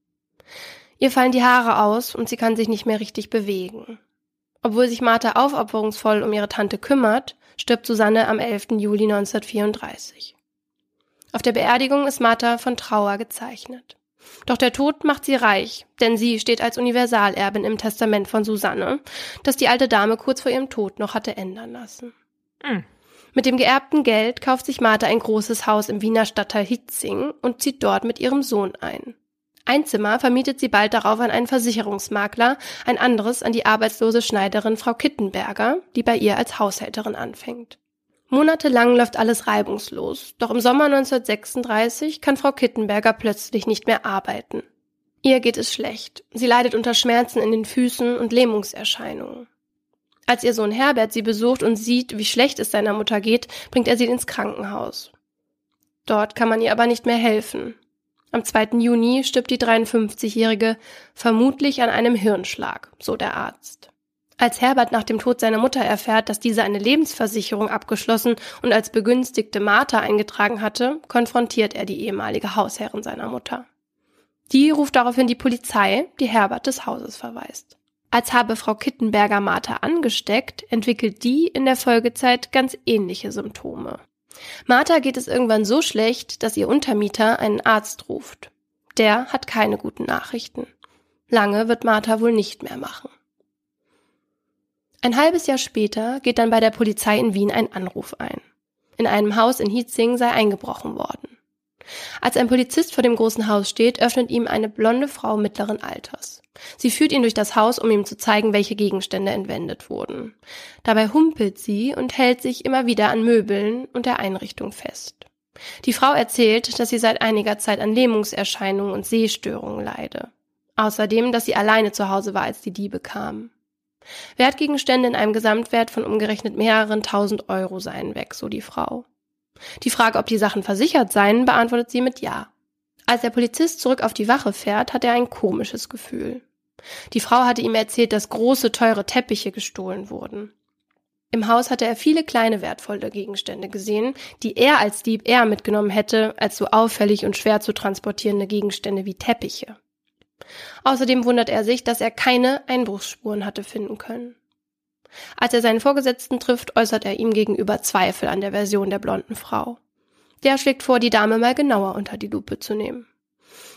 Ihr fallen die Haare aus und sie kann sich nicht mehr richtig bewegen. Obwohl sich Martha aufopferungsvoll um ihre Tante kümmert, stirbt Susanne am 11. Juli 1934. Auf der Beerdigung ist Martha von Trauer gezeichnet. Doch der Tod macht sie reich, denn sie steht als Universalerbin im Testament von Susanne, das die alte Dame kurz vor ihrem Tod noch hatte ändern lassen. Mhm. Mit dem geerbten Geld kauft sich Martha ein großes Haus im Wiener Stadtteil Hitzing und zieht dort mit ihrem Sohn ein. Ein Zimmer vermietet sie bald darauf an einen Versicherungsmakler, ein anderes an die arbeitslose Schneiderin Frau Kittenberger, die bei ihr als Haushälterin anfängt. Monatelang läuft alles reibungslos, doch im Sommer 1936 kann Frau Kittenberger plötzlich nicht mehr arbeiten. Ihr geht es schlecht. Sie leidet unter Schmerzen in den Füßen und Lähmungserscheinungen. Als ihr Sohn Herbert sie besucht und sieht, wie schlecht es seiner Mutter geht, bringt er sie ins Krankenhaus. Dort kann man ihr aber nicht mehr helfen. Am 2. Juni stirbt die 53-Jährige vermutlich an einem Hirnschlag, so der Arzt. Als Herbert nach dem Tod seiner Mutter erfährt, dass diese eine Lebensversicherung abgeschlossen und als begünstigte Martha eingetragen hatte, konfrontiert er die ehemalige Hausherrin seiner Mutter. Die ruft daraufhin die Polizei, die Herbert des Hauses verweist. Als habe Frau Kittenberger Martha angesteckt, entwickelt die in der Folgezeit ganz ähnliche Symptome. Martha geht es irgendwann so schlecht, dass ihr Untermieter einen Arzt ruft. Der hat keine guten Nachrichten. Lange wird Martha wohl nicht mehr machen. Ein halbes Jahr später geht dann bei der Polizei in Wien ein Anruf ein. In einem Haus in Hietzing sei eingebrochen worden. Als ein Polizist vor dem großen Haus steht, öffnet ihm eine blonde Frau mittleren Alters. Sie führt ihn durch das Haus, um ihm zu zeigen, welche Gegenstände entwendet wurden. Dabei humpelt sie und hält sich immer wieder an Möbeln und der Einrichtung fest. Die Frau erzählt, dass sie seit einiger Zeit an Lähmungserscheinungen und Sehstörungen leide. Außerdem, dass sie alleine zu Hause war, als die Diebe kamen. Wertgegenstände in einem Gesamtwert von umgerechnet mehreren tausend Euro seien weg, so die Frau. Die Frage, ob die Sachen versichert seien, beantwortet sie mit Ja. Als der Polizist zurück auf die Wache fährt, hat er ein komisches Gefühl. Die Frau hatte ihm erzählt, dass große, teure Teppiche gestohlen wurden. Im Haus hatte er viele kleine wertvolle Gegenstände gesehen, die er als Dieb eher mitgenommen hätte, als so auffällig und schwer zu transportierende Gegenstände wie Teppiche. Außerdem wundert er sich, dass er keine Einbruchsspuren hatte finden können. Als er seinen Vorgesetzten trifft, äußert er ihm gegenüber Zweifel an der Version der blonden Frau. Der schlägt vor, die Dame mal genauer unter die Lupe zu nehmen.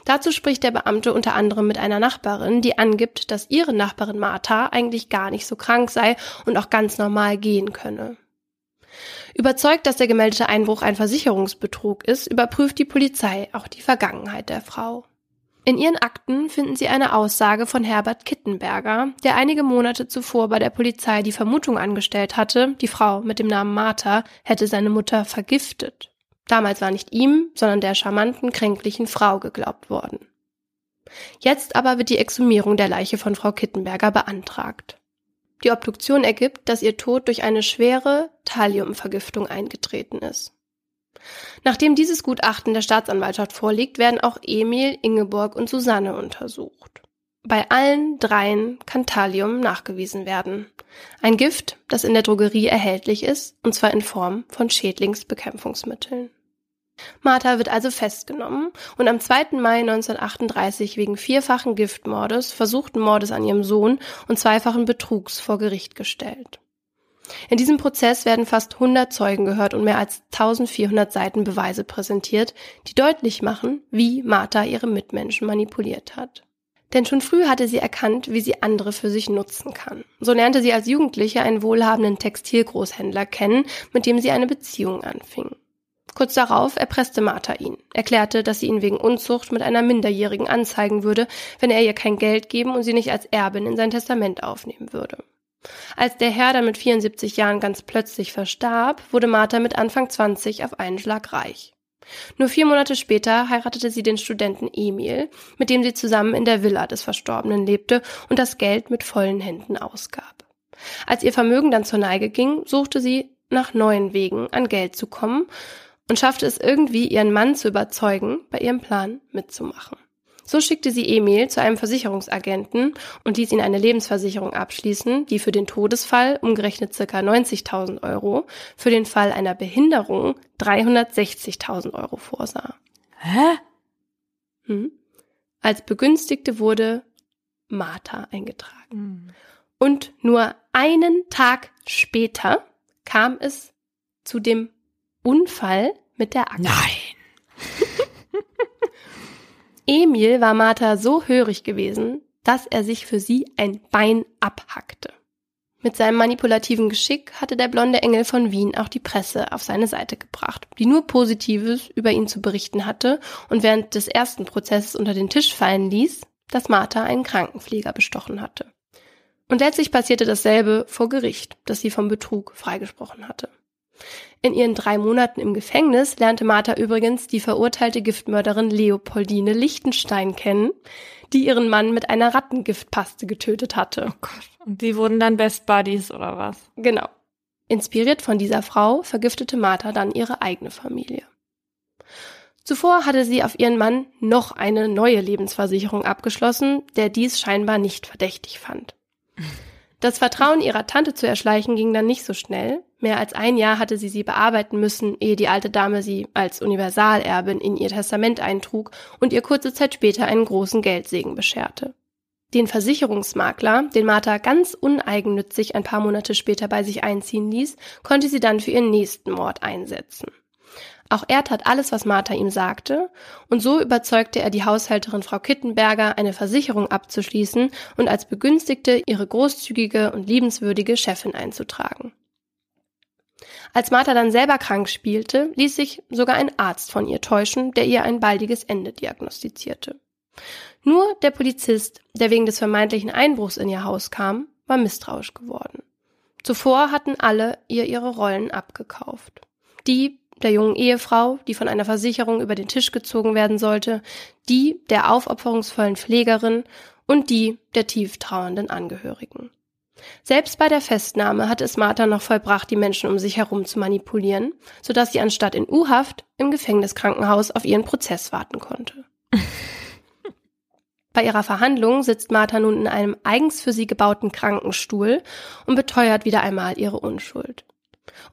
Dazu spricht der Beamte unter anderem mit einer Nachbarin, die angibt, dass ihre Nachbarin Martha eigentlich gar nicht so krank sei und auch ganz normal gehen könne. Überzeugt, dass der gemeldete Einbruch ein Versicherungsbetrug ist, überprüft die Polizei auch die Vergangenheit der Frau. In ihren Akten finden sie eine Aussage von Herbert Kittenberger, der einige Monate zuvor bei der Polizei die Vermutung angestellt hatte, die Frau mit dem Namen Martha hätte seine Mutter vergiftet. Damals war nicht ihm, sondern der charmanten, kränklichen Frau geglaubt worden. Jetzt aber wird die Exhumierung der Leiche von Frau Kittenberger beantragt. Die Obduktion ergibt, dass ihr Tod durch eine schwere Thalliumvergiftung eingetreten ist. Nachdem dieses Gutachten der Staatsanwaltschaft vorliegt, werden auch Emil, Ingeborg und Susanne untersucht. Bei allen dreien kann Thallium nachgewiesen werden. Ein Gift, das in der Drogerie erhältlich ist, und zwar in Form von Schädlingsbekämpfungsmitteln. Martha wird also festgenommen und am 2. Mai 1938 wegen vierfachen Giftmordes, versuchten Mordes an ihrem Sohn und zweifachen Betrugs vor Gericht gestellt. In diesem Prozess werden fast 100 Zeugen gehört und mehr als 1400 Seiten Beweise präsentiert, die deutlich machen, wie Martha ihre Mitmenschen manipuliert hat. Denn schon früh hatte sie erkannt, wie sie andere für sich nutzen kann. So lernte sie als Jugendliche einen wohlhabenden Textilgroßhändler kennen, mit dem sie eine Beziehung anfing. Kurz darauf erpresste Martha ihn, erklärte, dass sie ihn wegen Unzucht mit einer Minderjährigen anzeigen würde, wenn er ihr kein Geld geben und sie nicht als Erbin in sein Testament aufnehmen würde. Als der Herr dann mit 74 Jahren ganz plötzlich verstarb, wurde Martha mit Anfang 20 auf einen Schlag reich. Nur vier Monate später heiratete sie den Studenten Emil, mit dem sie zusammen in der Villa des Verstorbenen lebte und das Geld mit vollen Händen ausgab. Als ihr Vermögen dann zur Neige ging, suchte sie nach neuen Wegen an Geld zu kommen und schaffte es irgendwie, ihren Mann zu überzeugen, bei ihrem Plan mitzumachen. So schickte sie Emil zu einem Versicherungsagenten und ließ ihn eine Lebensversicherung abschließen, die für den Todesfall umgerechnet ca. 90.000 Euro, für den Fall einer Behinderung 360.000 Euro vorsah. Hä? Hm? Als Begünstigte wurde Martha eingetragen. Hm. Und nur einen Tag später kam es zu dem Unfall mit der Axt. Nein. Emil war Martha so hörig gewesen, dass er sich für sie ein Bein abhackte. Mit seinem manipulativen Geschick hatte der blonde Engel von Wien auch die Presse auf seine Seite gebracht, die nur Positives über ihn zu berichten hatte und während des ersten Prozesses unter den Tisch fallen ließ, dass Martha einen Krankenpfleger bestochen hatte. Und letztlich passierte dasselbe vor Gericht, das sie vom Betrug freigesprochen hatte. In ihren drei Monaten im Gefängnis lernte Martha übrigens die verurteilte Giftmörderin Leopoldine Lichtenstein kennen, die ihren Mann mit einer Rattengiftpaste getötet hatte. Oh Gott. Und die wurden dann Best Buddies oder was? Genau. Inspiriert von dieser Frau vergiftete Martha dann ihre eigene Familie. Zuvor hatte sie auf ihren Mann noch eine neue Lebensversicherung abgeschlossen, der dies scheinbar nicht verdächtig fand. Das Vertrauen ihrer Tante zu erschleichen ging dann nicht so schnell. Mehr als ein Jahr hatte sie sie bearbeiten müssen, ehe die alte Dame sie als Universalerbin in ihr Testament eintrug und ihr kurze Zeit später einen großen Geldsegen bescherte. Den Versicherungsmakler, den Martha ganz uneigennützig ein paar Monate später bei sich einziehen ließ, konnte sie dann für ihren nächsten Mord einsetzen. Auch er tat alles, was Martha ihm sagte, und so überzeugte er die Haushälterin Frau Kittenberger, eine Versicherung abzuschließen und als Begünstigte ihre großzügige und liebenswürdige Chefin einzutragen. Als Martha dann selber krank spielte, ließ sich sogar ein Arzt von ihr täuschen, der ihr ein baldiges Ende diagnostizierte. Nur der Polizist, der wegen des vermeintlichen Einbruchs in ihr Haus kam, war misstrauisch geworden. Zuvor hatten alle ihr ihre Rollen abgekauft. Die der jungen Ehefrau, die von einer Versicherung über den Tisch gezogen werden sollte, die der aufopferungsvollen Pflegerin und die der tief trauernden Angehörigen. Selbst bei der Festnahme hatte es Martha noch vollbracht, die Menschen um sich herum zu manipulieren, sodass sie anstatt in U-Haft im Gefängniskrankenhaus auf ihren Prozess warten konnte. Bei ihrer Verhandlung sitzt Martha nun in einem eigens für sie gebauten Krankenstuhl und beteuert wieder einmal ihre Unschuld.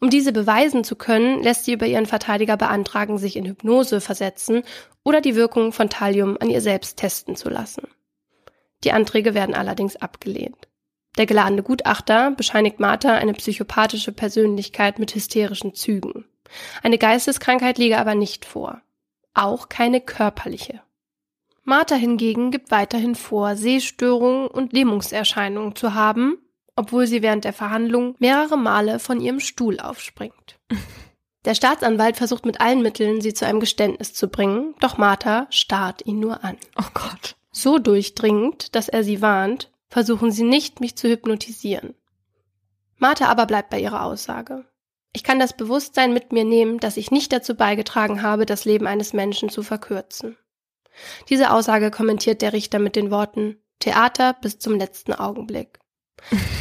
Um diese beweisen zu können, lässt sie über ihren Verteidiger beantragen, sich in Hypnose versetzen oder die Wirkung von Thallium an ihr selbst testen zu lassen. Die Anträge werden allerdings abgelehnt. Der geladene Gutachter bescheinigt Martha eine psychopathische Persönlichkeit mit hysterischen Zügen. Eine Geisteskrankheit liege aber nicht vor. Auch keine körperliche. Martha hingegen gibt weiterhin vor, Sehstörungen und Lähmungserscheinungen zu haben, obwohl sie während der Verhandlung mehrere Male von ihrem Stuhl aufspringt. Der Staatsanwalt versucht mit allen Mitteln, sie zu einem Geständnis zu bringen, doch Martha starrt ihn nur an. Oh Gott. So durchdringend, dass er sie warnt, versuchen Sie nicht, mich zu hypnotisieren. Martha aber bleibt bei ihrer Aussage. Ich kann das Bewusstsein mit mir nehmen, dass ich nicht dazu beigetragen habe, das Leben eines Menschen zu verkürzen. Diese Aussage kommentiert der Richter mit den Worten Theater bis zum letzten Augenblick.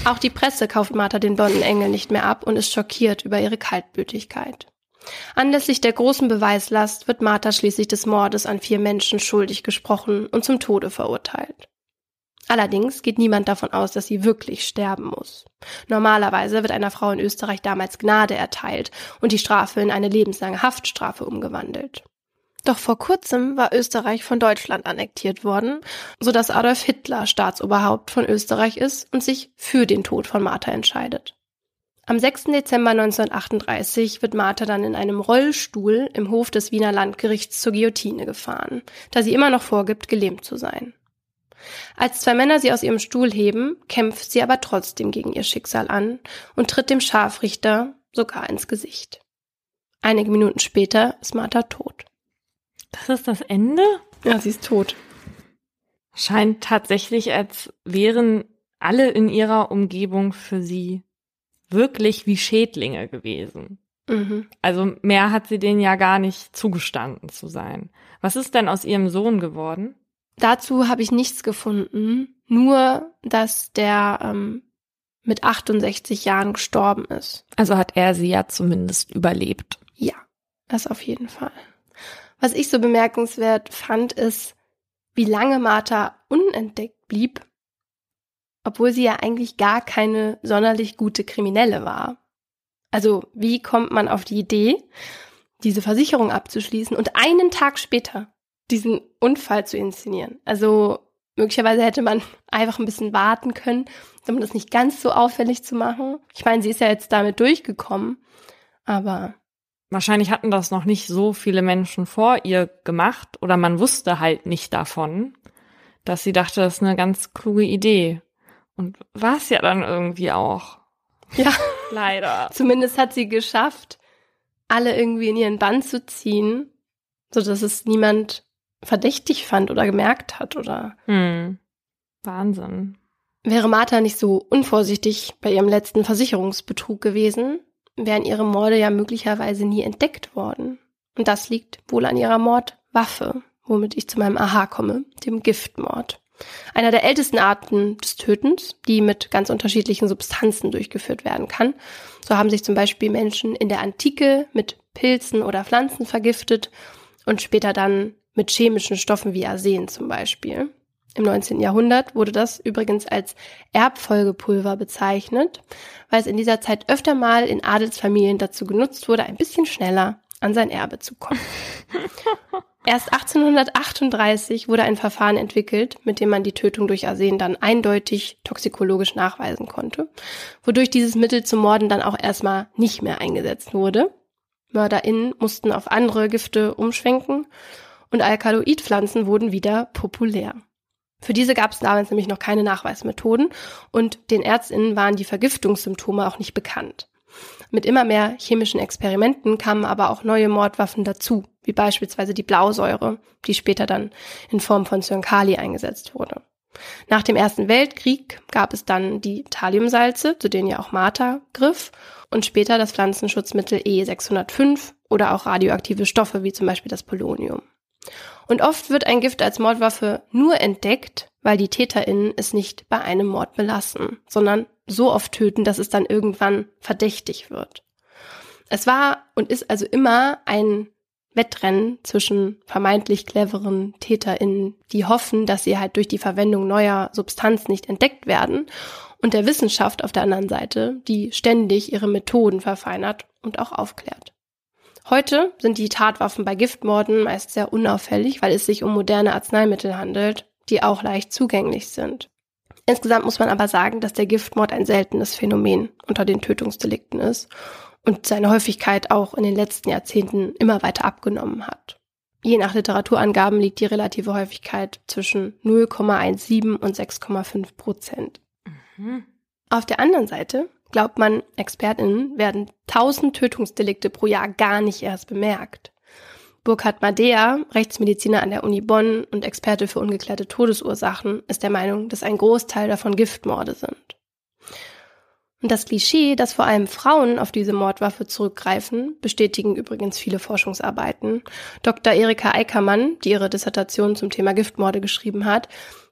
Auch die Presse kauft Martha den blonden Engel nicht mehr ab und ist schockiert über ihre Kaltblütigkeit. Anlässlich der großen Beweislast wird Martha schließlich des Mordes an vier Menschen schuldig gesprochen und zum Tode verurteilt. Allerdings geht niemand davon aus, dass sie wirklich sterben muss. Normalerweise wird einer Frau in Österreich damals Gnade erteilt und die Strafe in eine lebenslange Haftstrafe umgewandelt. Doch vor kurzem war Österreich von Deutschland annektiert worden, so dass Adolf Hitler Staatsoberhaupt von Österreich ist und sich für den Tod von Martha entscheidet. Am 6. Dezember 1938 wird Martha dann in einem Rollstuhl im Hof des Wiener Landgerichts zur Guillotine gefahren, da sie immer noch vorgibt, gelähmt zu sein. Als zwei Männer sie aus ihrem Stuhl heben, kämpft sie aber trotzdem gegen ihr Schicksal an und tritt dem Scharfrichter sogar ins Gesicht. Einige Minuten später ist Martha tot. Das ist das Ende? Ja, sie ist tot. Scheint tatsächlich, als wären alle in ihrer Umgebung für sie wirklich wie Schädlinge gewesen. Mhm. Also mehr hat sie denen ja gar nicht zugestanden zu sein. Was ist denn aus ihrem Sohn geworden? Dazu habe ich nichts gefunden, nur dass der ähm, mit 68 Jahren gestorben ist. Also hat er sie ja zumindest überlebt. Ja, das auf jeden Fall. Was ich so bemerkenswert fand, ist, wie lange Martha unentdeckt blieb, obwohl sie ja eigentlich gar keine sonderlich gute Kriminelle war. Also wie kommt man auf die Idee, diese Versicherung abzuschließen und einen Tag später diesen Unfall zu inszenieren. Also möglicherweise hätte man einfach ein bisschen warten können, um das nicht ganz so auffällig zu machen. Ich meine, sie ist ja jetzt damit durchgekommen, aber wahrscheinlich hatten das noch nicht so viele Menschen vor ihr gemacht oder man wusste halt nicht davon, dass sie dachte, das ist eine ganz kluge Idee. Und war es ja dann irgendwie auch. Ja. Leider. Zumindest hat sie geschafft, alle irgendwie in ihren Bann zu ziehen, so dass es niemand verdächtig fand oder gemerkt hat oder. Hm. Wahnsinn. Wäre Martha nicht so unvorsichtig bei ihrem letzten Versicherungsbetrug gewesen, wären ihre Morde ja möglicherweise nie entdeckt worden. Und das liegt wohl an ihrer Mordwaffe, womit ich zu meinem Aha komme, dem Giftmord. Einer der ältesten Arten des Tötens, die mit ganz unterschiedlichen Substanzen durchgeführt werden kann. So haben sich zum Beispiel Menschen in der Antike mit Pilzen oder Pflanzen vergiftet und später dann mit chemischen Stoffen wie Arsen zum Beispiel. Im 19. Jahrhundert wurde das übrigens als Erbfolgepulver bezeichnet, weil es in dieser Zeit öfter mal in Adelsfamilien dazu genutzt wurde, ein bisschen schneller an sein Erbe zu kommen. Erst 1838 wurde ein Verfahren entwickelt, mit dem man die Tötung durch Arsen dann eindeutig toxikologisch nachweisen konnte, wodurch dieses Mittel zum Morden dann auch erstmal nicht mehr eingesetzt wurde. MörderInnen mussten auf andere Gifte umschwenken und Alkaloidpflanzen wurden wieder populär. Für diese gab es damals nämlich noch keine Nachweismethoden und den Ärztinnen waren die Vergiftungssymptome auch nicht bekannt. Mit immer mehr chemischen Experimenten kamen aber auch neue Mordwaffen dazu, wie beispielsweise die Blausäure, die später dann in Form von Cyankali eingesetzt wurde. Nach dem Ersten Weltkrieg gab es dann die Thalliumsalze, zu denen ja auch Martha griff, und später das Pflanzenschutzmittel E605 oder auch radioaktive Stoffe wie zum Beispiel das Polonium. Und oft wird ein Gift als Mordwaffe nur entdeckt, weil die TäterInnen es nicht bei einem Mord belassen, sondern so oft töten, dass es dann irgendwann verdächtig wird. Es war und ist also immer ein Wettrennen zwischen vermeintlich cleveren TäterInnen, die hoffen, dass sie halt durch die Verwendung neuer Substanzen nicht entdeckt werden, und der Wissenschaft auf der anderen Seite, die ständig ihre Methoden verfeinert und auch aufklärt. Heute sind die Tatwaffen bei Giftmorden meist sehr unauffällig, weil es sich um moderne Arzneimittel handelt, die auch leicht zugänglich sind. Insgesamt muss man aber sagen, dass der Giftmord ein seltenes Phänomen unter den Tötungsdelikten ist und seine Häufigkeit auch in den letzten Jahrzehnten immer weiter abgenommen hat. Je nach Literaturangaben liegt die relative Häufigkeit zwischen 0,17 und 6,5 Prozent. Mhm. Auf der anderen Seite glaubt man, ExpertInnen werden 1000 Tötungsdelikte pro Jahr gar nicht erst bemerkt. Burkhard Madea, Rechtsmediziner an der Uni Bonn und Experte für ungeklärte Todesursachen, ist der Meinung, dass ein Großteil davon Giftmorde sind. Und das Klischee, dass vor allem Frauen auf diese Mordwaffe zurückgreifen, bestätigen übrigens viele Forschungsarbeiten. Dr. Erika Eickermann, die ihre Dissertation zum Thema Giftmorde geschrieben hat,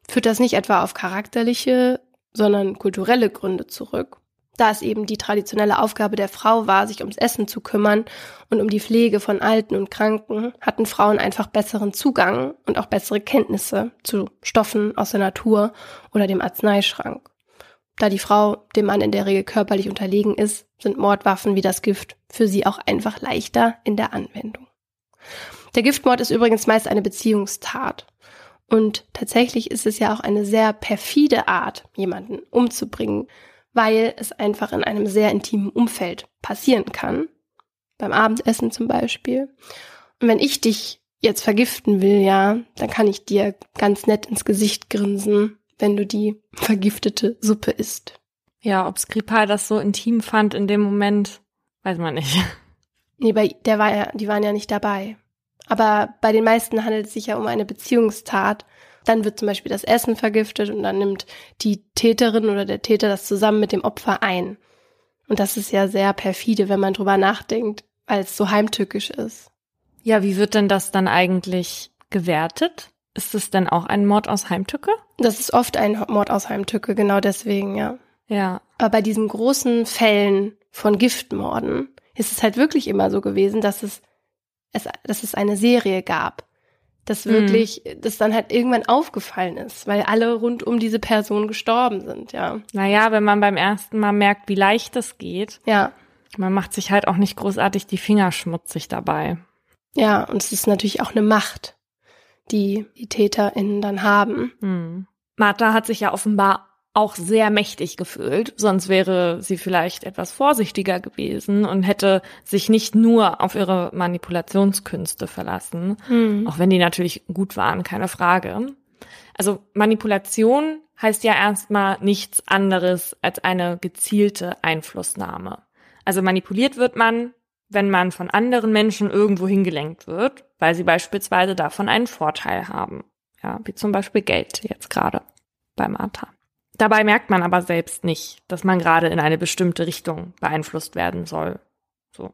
führt das nicht etwa auf charakterliche, sondern kulturelle Gründe zurück. Da es eben die traditionelle Aufgabe der Frau war, sich ums Essen zu kümmern und um die Pflege von Alten und Kranken, hatten Frauen einfach besseren Zugang und auch bessere Kenntnisse zu Stoffen aus der Natur oder dem Arzneischrank. Da die Frau dem Mann in der Regel körperlich unterlegen ist, sind Mordwaffen wie das Gift für sie auch einfach leichter in der Anwendung. Der Giftmord ist übrigens meist eine Beziehungstat. Und tatsächlich ist es ja auch eine sehr perfide Art, jemanden umzubringen, weil es einfach in einem sehr intimen Umfeld passieren kann. Beim Abendessen zum Beispiel. Und wenn ich dich jetzt vergiften will, ja, dann kann ich dir ganz nett ins Gesicht grinsen wenn du die vergiftete Suppe isst. Ja, ob Skripal das so intim fand in dem Moment, weiß man nicht. Nee, bei, der war ja, die waren ja nicht dabei. Aber bei den meisten handelt es sich ja um eine Beziehungstat. Dann wird zum Beispiel das Essen vergiftet und dann nimmt die Täterin oder der Täter das zusammen mit dem Opfer ein. Und das ist ja sehr perfide, wenn man drüber nachdenkt, weil es so heimtückisch ist. Ja, wie wird denn das dann eigentlich gewertet? Ist es denn auch ein Mord aus Heimtücke? Das ist oft ein Mord aus Heimtücke, genau deswegen, ja. Ja. Aber bei diesen großen Fällen von Giftmorden ist es halt wirklich immer so gewesen, dass es, es dass es eine Serie gab. Dass mhm. wirklich, mhm. das dann halt irgendwann aufgefallen ist, weil alle rund um diese Person gestorben sind, ja. Naja, wenn man beim ersten Mal merkt, wie leicht es geht. Ja. Man macht sich halt auch nicht großartig die Finger schmutzig dabei. Ja, und es ist natürlich auch eine Macht die die TäterInnen dann haben. Hm. Martha hat sich ja offenbar auch sehr mächtig gefühlt, sonst wäre sie vielleicht etwas vorsichtiger gewesen und hätte sich nicht nur auf ihre Manipulationskünste verlassen, hm. auch wenn die natürlich gut waren, keine Frage. Also Manipulation heißt ja erstmal nichts anderes als eine gezielte Einflussnahme. Also manipuliert wird man, wenn man von anderen Menschen irgendwo hingelenkt wird, weil sie beispielsweise davon einen Vorteil haben. Ja, wie zum Beispiel Geld jetzt gerade beim Martha. Dabei merkt man aber selbst nicht, dass man gerade in eine bestimmte Richtung beeinflusst werden soll. So.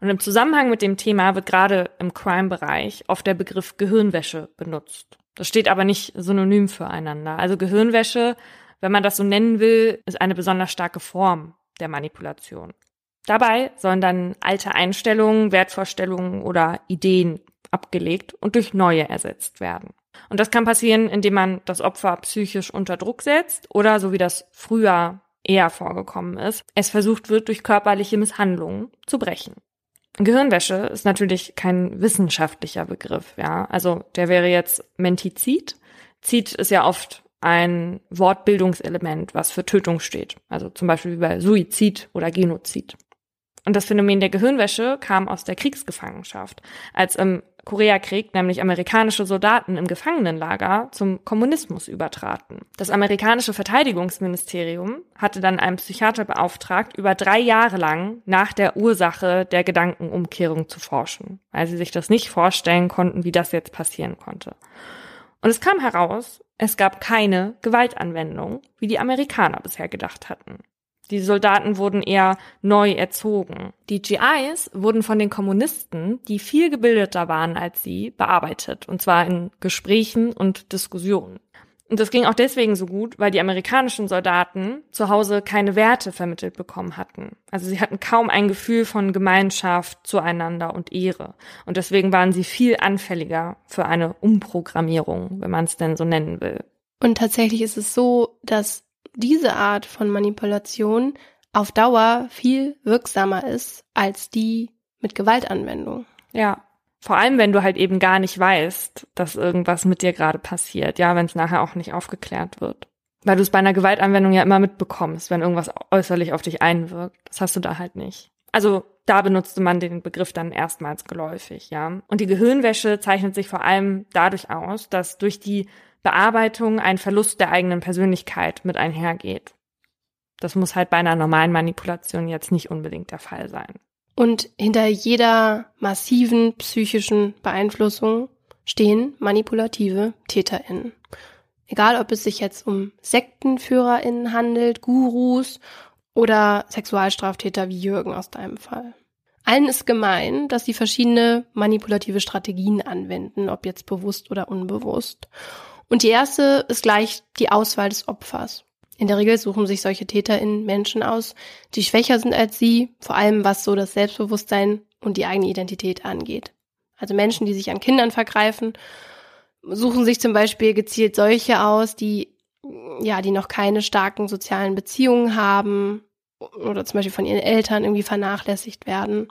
Und im Zusammenhang mit dem Thema wird gerade im Crime-Bereich oft der Begriff Gehirnwäsche benutzt. Das steht aber nicht synonym füreinander. Also Gehirnwäsche, wenn man das so nennen will, ist eine besonders starke Form der Manipulation. Dabei sollen dann alte Einstellungen, Wertvorstellungen oder Ideen abgelegt und durch neue ersetzt werden. Und das kann passieren, indem man das Opfer psychisch unter Druck setzt oder, so wie das früher eher vorgekommen ist, es versucht wird, durch körperliche Misshandlungen zu brechen. Gehirnwäsche ist natürlich kein wissenschaftlicher Begriff, ja. Also der wäre jetzt Mentizid. Zid ist ja oft ein Wortbildungselement, was für Tötung steht. Also zum Beispiel wie bei Suizid oder Genozid. Und das Phänomen der Gehirnwäsche kam aus der Kriegsgefangenschaft, als im Koreakrieg nämlich amerikanische Soldaten im Gefangenenlager zum Kommunismus übertraten. Das amerikanische Verteidigungsministerium hatte dann einen Psychiater beauftragt, über drei Jahre lang nach der Ursache der Gedankenumkehrung zu forschen, weil sie sich das nicht vorstellen konnten, wie das jetzt passieren konnte. Und es kam heraus, es gab keine Gewaltanwendung, wie die Amerikaner bisher gedacht hatten. Die Soldaten wurden eher neu erzogen. Die GIs wurden von den Kommunisten, die viel gebildeter waren als sie, bearbeitet, und zwar in Gesprächen und Diskussionen. Und das ging auch deswegen so gut, weil die amerikanischen Soldaten zu Hause keine Werte vermittelt bekommen hatten. Also sie hatten kaum ein Gefühl von Gemeinschaft, zueinander und Ehre. Und deswegen waren sie viel anfälliger für eine Umprogrammierung, wenn man es denn so nennen will. Und tatsächlich ist es so, dass diese Art von Manipulation auf Dauer viel wirksamer ist als die mit Gewaltanwendung. Ja, vor allem, wenn du halt eben gar nicht weißt, dass irgendwas mit dir gerade passiert, ja, wenn es nachher auch nicht aufgeklärt wird. Weil du es bei einer Gewaltanwendung ja immer mitbekommst, wenn irgendwas äußerlich auf dich einwirkt. Das hast du da halt nicht. Also da benutzte man den Begriff dann erstmals geläufig, ja. Und die Gehirnwäsche zeichnet sich vor allem dadurch aus, dass durch die Bearbeitung ein Verlust der eigenen Persönlichkeit mit einhergeht. Das muss halt bei einer normalen Manipulation jetzt nicht unbedingt der Fall sein. Und hinter jeder massiven psychischen Beeinflussung stehen manipulative TäterInnen. Egal, ob es sich jetzt um SektenführerInnen handelt, Gurus oder Sexualstraftäter wie Jürgen aus deinem Fall. Allen ist gemein, dass sie verschiedene manipulative Strategien anwenden, ob jetzt bewusst oder unbewusst. Und die erste ist gleich die Auswahl des Opfers. In der Regel suchen sich solche TäterInnen Menschen aus, die schwächer sind als sie, vor allem was so das Selbstbewusstsein und die eigene Identität angeht. Also Menschen, die sich an Kindern vergreifen, suchen sich zum Beispiel gezielt solche aus, die ja, die noch keine starken sozialen Beziehungen haben oder zum Beispiel von ihren Eltern irgendwie vernachlässigt werden.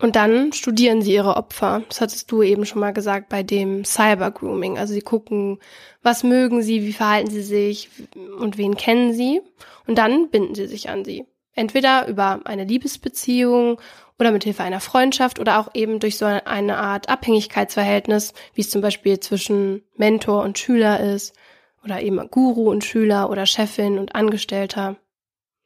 Und dann studieren sie ihre Opfer. Das hattest du eben schon mal gesagt bei dem Cyber-Grooming. Also sie gucken, was mögen sie, wie verhalten sie sich und wen kennen sie. Und dann binden sie sich an sie. Entweder über eine Liebesbeziehung oder mit Hilfe einer Freundschaft oder auch eben durch so eine Art Abhängigkeitsverhältnis, wie es zum Beispiel zwischen Mentor und Schüler ist oder eben Guru und Schüler oder Chefin und Angestellter.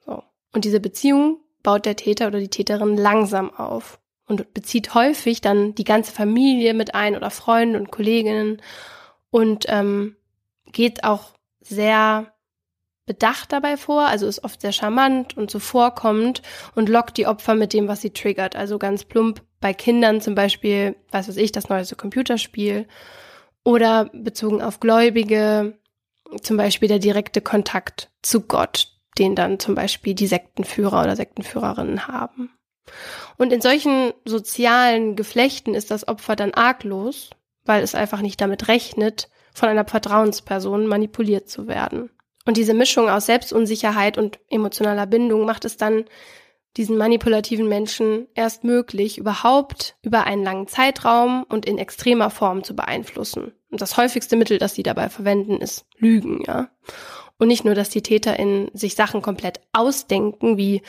So. Und diese Beziehung baut der Täter oder die Täterin langsam auf und bezieht häufig dann die ganze Familie mit ein oder Freunde und Kolleginnen und ähm, geht auch sehr bedacht dabei vor, also ist oft sehr charmant und zuvorkommend und lockt die Opfer mit dem, was sie triggert. Also ganz plump bei Kindern zum Beispiel, was weiß ich, das neueste Computerspiel oder bezogen auf Gläubige, zum Beispiel der direkte Kontakt zu Gott, den dann zum Beispiel die Sektenführer oder Sektenführerinnen haben. Und in solchen sozialen Geflechten ist das Opfer dann arglos, weil es einfach nicht damit rechnet, von einer Vertrauensperson manipuliert zu werden. Und diese Mischung aus Selbstunsicherheit und emotionaler Bindung macht es dann diesen manipulativen Menschen erst möglich, überhaupt über einen langen Zeitraum und in extremer Form zu beeinflussen. Und das häufigste Mittel, das sie dabei verwenden, ist Lügen, ja. Und nicht nur, dass die TäterInnen sich Sachen komplett ausdenken, wie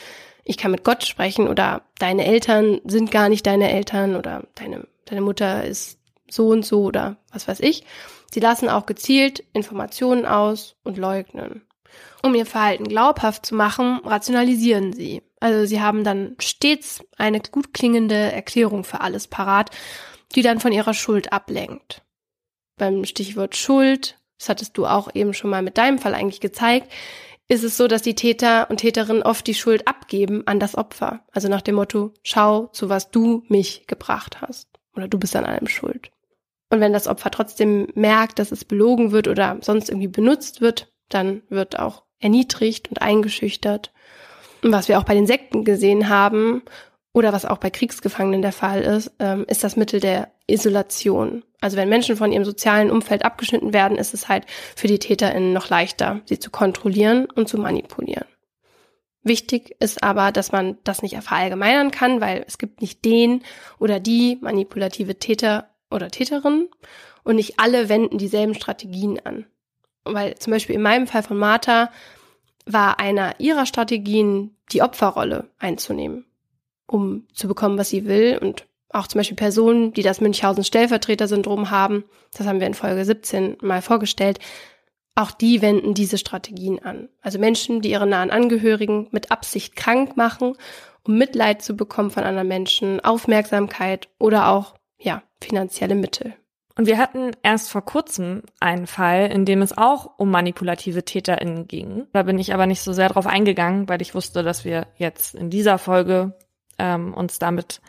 ich kann mit Gott sprechen oder deine Eltern sind gar nicht deine Eltern oder deine, deine Mutter ist so und so oder was weiß ich. Sie lassen auch gezielt Informationen aus und leugnen. Um ihr Verhalten glaubhaft zu machen, rationalisieren sie. Also sie haben dann stets eine gut klingende Erklärung für alles parat, die dann von ihrer Schuld ablenkt. Beim Stichwort Schuld, das hattest du auch eben schon mal mit deinem Fall eigentlich gezeigt, ist es so, dass die Täter und Täterinnen oft die Schuld abgeben an das Opfer. Also nach dem Motto, schau, zu was du mich gebracht hast. Oder du bist an allem schuld. Und wenn das Opfer trotzdem merkt, dass es belogen wird oder sonst irgendwie benutzt wird, dann wird auch erniedrigt und eingeschüchtert. Und was wir auch bei den Sekten gesehen haben oder was auch bei Kriegsgefangenen der Fall ist, ähm, ist das Mittel der Isolation. Also wenn Menschen von ihrem sozialen Umfeld abgeschnitten werden, ist es halt für die TäterInnen noch leichter, sie zu kontrollieren und zu manipulieren. Wichtig ist aber, dass man das nicht verallgemeinern kann, weil es gibt nicht den oder die manipulative Täter oder Täterin und nicht alle wenden dieselben Strategien an. Weil zum Beispiel in meinem Fall von Martha war einer ihrer Strategien, die Opferrolle einzunehmen, um zu bekommen, was sie will und auch zum Beispiel Personen, die das Münchhausen-Stellvertreter-Syndrom haben, das haben wir in Folge 17 mal vorgestellt, auch die wenden diese Strategien an. Also Menschen, die ihre nahen Angehörigen mit Absicht krank machen, um Mitleid zu bekommen von anderen Menschen, Aufmerksamkeit oder auch, ja, finanzielle Mittel. Und wir hatten erst vor kurzem einen Fall, in dem es auch um manipulative TäterInnen ging. Da bin ich aber nicht so sehr drauf eingegangen, weil ich wusste, dass wir jetzt in dieser Folge ähm, uns damit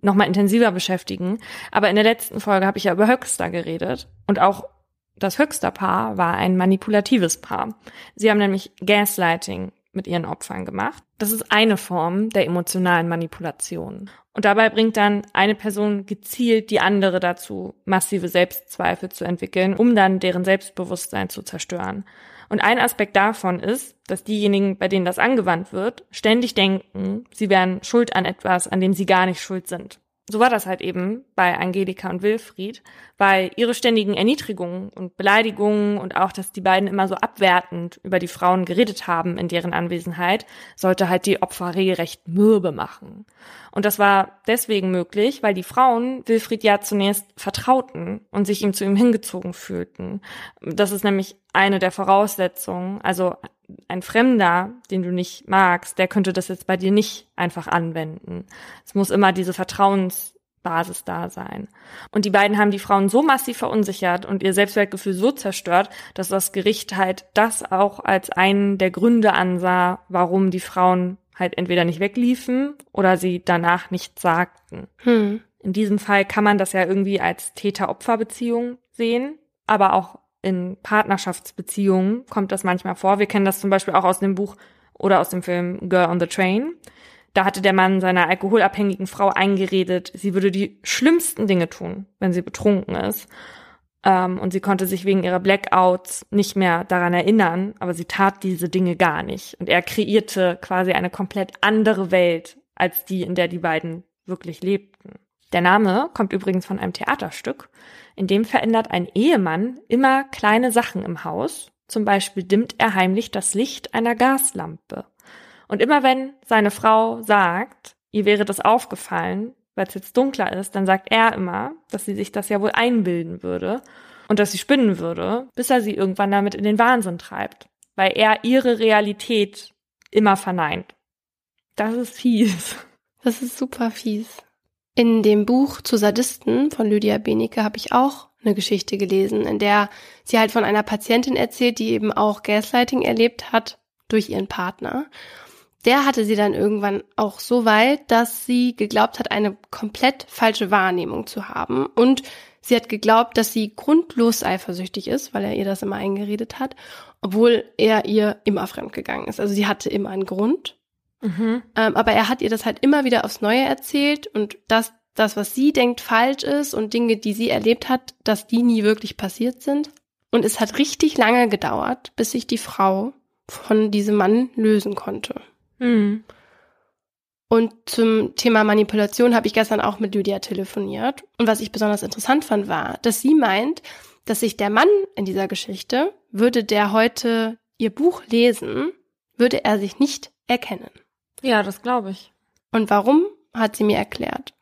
nochmal intensiver beschäftigen. Aber in der letzten Folge habe ich ja über Höxter geredet und auch Das höchste Paar war ein manipulatives Paar. Sie haben nämlich Gaslighting mit ihren Opfern gemacht. Das ist eine Form der emotionalen Manipulation. Und dabei bringt dann eine Person gezielt die andere dazu, massive Selbstzweifel zu entwickeln, um dann deren Selbstbewusstsein zu zerstören. Und ein Aspekt davon ist, dass diejenigen, bei denen das angewandt wird, ständig denken, sie wären schuld an etwas, an dem sie gar nicht schuld sind so war das halt eben bei Angelika und Wilfried, weil ihre ständigen Erniedrigungen und Beleidigungen und auch, dass die beiden immer so abwertend über die Frauen geredet haben in deren Anwesenheit, sollte halt die Opfer regelrecht mürbe machen. Und das war deswegen möglich, weil die Frauen Wilfried ja zunächst vertrauten und sich ihm zu ihm hingezogen fühlten. Das ist nämlich eine der Voraussetzungen. Also ein Fremder, den du nicht magst, der könnte das jetzt bei dir nicht einfach anwenden. Es muss immer diese Vertrauensbasis da sein. Und die beiden haben die Frauen so massiv verunsichert und ihr Selbstwertgefühl so zerstört, dass das Gericht halt das auch als einen der Gründe ansah, warum die Frauen halt entweder nicht wegliefen oder sie danach nichts sagten. Hm. In diesem Fall kann man das ja irgendwie als Täter-Opfer-Beziehung sehen, aber auch in Partnerschaftsbeziehungen kommt das manchmal vor. Wir kennen das zum Beispiel auch aus dem Buch oder aus dem Film Girl on the Train. Da hatte der Mann seiner alkoholabhängigen Frau eingeredet, sie würde die schlimmsten Dinge tun, wenn sie betrunken ist. Ähm, und sie konnte sich wegen ihrer Blackouts nicht mehr daran erinnern, aber sie tat diese Dinge gar nicht. Und er kreierte quasi eine komplett andere Welt als die, in der die beiden wirklich lebten. Der Name kommt übrigens von einem Theaterstück. In dem verändert ein Ehemann immer kleine Sachen im Haus. Zum Beispiel dimmt er heimlich das Licht einer Gaslampe. Und immer wenn seine Frau sagt, ihr wäre das aufgefallen, weil es jetzt dunkler ist, dann sagt er immer, dass sie sich das ja wohl einbilden würde und dass sie spinnen würde, bis er sie irgendwann damit in den Wahnsinn treibt, weil er ihre Realität immer verneint. Das ist fies. Das ist super fies. In dem Buch zu Sadisten von Lydia Benecke habe ich auch eine Geschichte gelesen, in der sie halt von einer Patientin erzählt, die eben auch Gaslighting erlebt hat durch ihren Partner. Der hatte sie dann irgendwann auch so weit, dass sie geglaubt hat, eine komplett falsche Wahrnehmung zu haben. Und sie hat geglaubt, dass sie grundlos eifersüchtig ist, weil er ihr das immer eingeredet hat, obwohl er ihr immer fremdgegangen ist. Also sie hatte immer einen Grund. Mhm. Ähm, aber er hat ihr das halt immer wieder aufs Neue erzählt und dass das, was sie denkt, falsch ist und Dinge, die sie erlebt hat, dass die nie wirklich passiert sind. Und es hat richtig lange gedauert, bis sich die Frau von diesem Mann lösen konnte. Mhm. Und zum Thema Manipulation habe ich gestern auch mit Lydia telefoniert. Und was ich besonders interessant fand, war, dass sie meint, dass sich der Mann in dieser Geschichte, würde der heute ihr Buch lesen, würde er sich nicht erkennen. Ja, das glaube ich. Und warum, hat sie mir erklärt.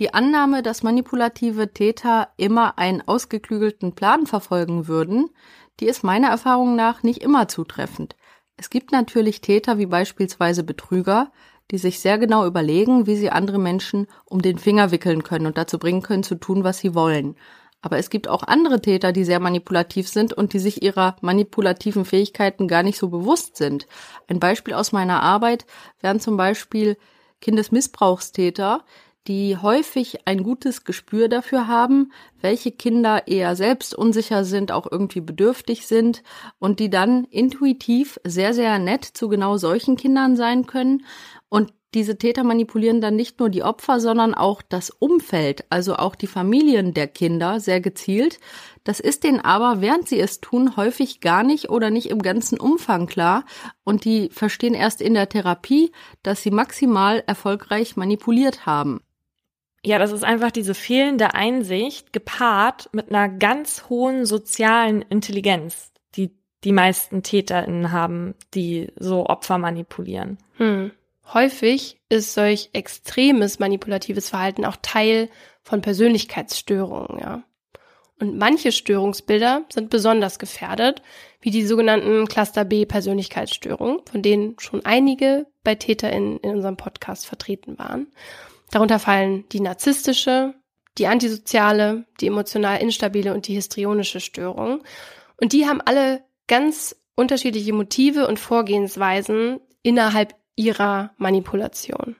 Die Annahme, dass manipulative Täter immer einen ausgeklügelten Plan verfolgen würden, die ist meiner Erfahrung nach nicht immer zutreffend. Es gibt natürlich Täter wie beispielsweise Betrüger, die sich sehr genau überlegen, wie sie andere Menschen um den Finger wickeln können und dazu bringen können, zu tun, was sie wollen. Aber es gibt auch andere Täter, die sehr manipulativ sind und die sich ihrer manipulativen Fähigkeiten gar nicht so bewusst sind. Ein Beispiel aus meiner Arbeit wären zum Beispiel Kindesmissbrauchstäter, die häufig ein gutes Gespür dafür haben, welche Kinder eher selbst unsicher sind, auch irgendwie bedürftig sind und die dann intuitiv sehr, sehr nett zu genau solchen Kindern sein können und diese Täter manipulieren dann nicht nur die Opfer, sondern auch das Umfeld, also auch die Familien der Kinder sehr gezielt. Das ist denen aber, während sie es tun, häufig gar nicht oder nicht im ganzen Umfang klar und die verstehen erst in der Therapie, dass sie maximal erfolgreich manipuliert haben. Ja, das ist einfach diese fehlende Einsicht gepaart mit einer ganz hohen sozialen Intelligenz, die die meisten TäterInnen haben, die so Opfer manipulieren. Hm. Häufig ist solch extremes manipulatives Verhalten auch Teil von Persönlichkeitsstörungen, ja. Und manche Störungsbilder sind besonders gefährdet, wie die sogenannten Cluster B Persönlichkeitsstörungen, von denen schon einige bei TäterInnen in unserem Podcast vertreten waren. Darunter fallen die narzisstische, die antisoziale, die emotional instabile und die histrionische Störung. Und die haben alle ganz unterschiedliche Motive und Vorgehensweisen innerhalb ihrer Manipulation.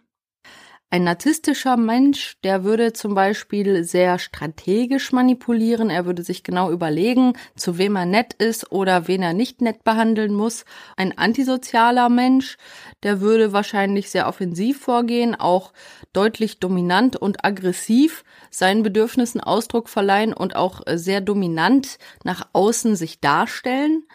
Ein narzisstischer Mensch, der würde zum Beispiel sehr strategisch manipulieren. Er würde sich genau überlegen, zu wem er nett ist oder wen er nicht nett behandeln muss. Ein antisozialer Mensch, der würde wahrscheinlich sehr offensiv vorgehen, auch deutlich dominant und aggressiv seinen Bedürfnissen Ausdruck verleihen und auch sehr dominant nach außen sich darstellen.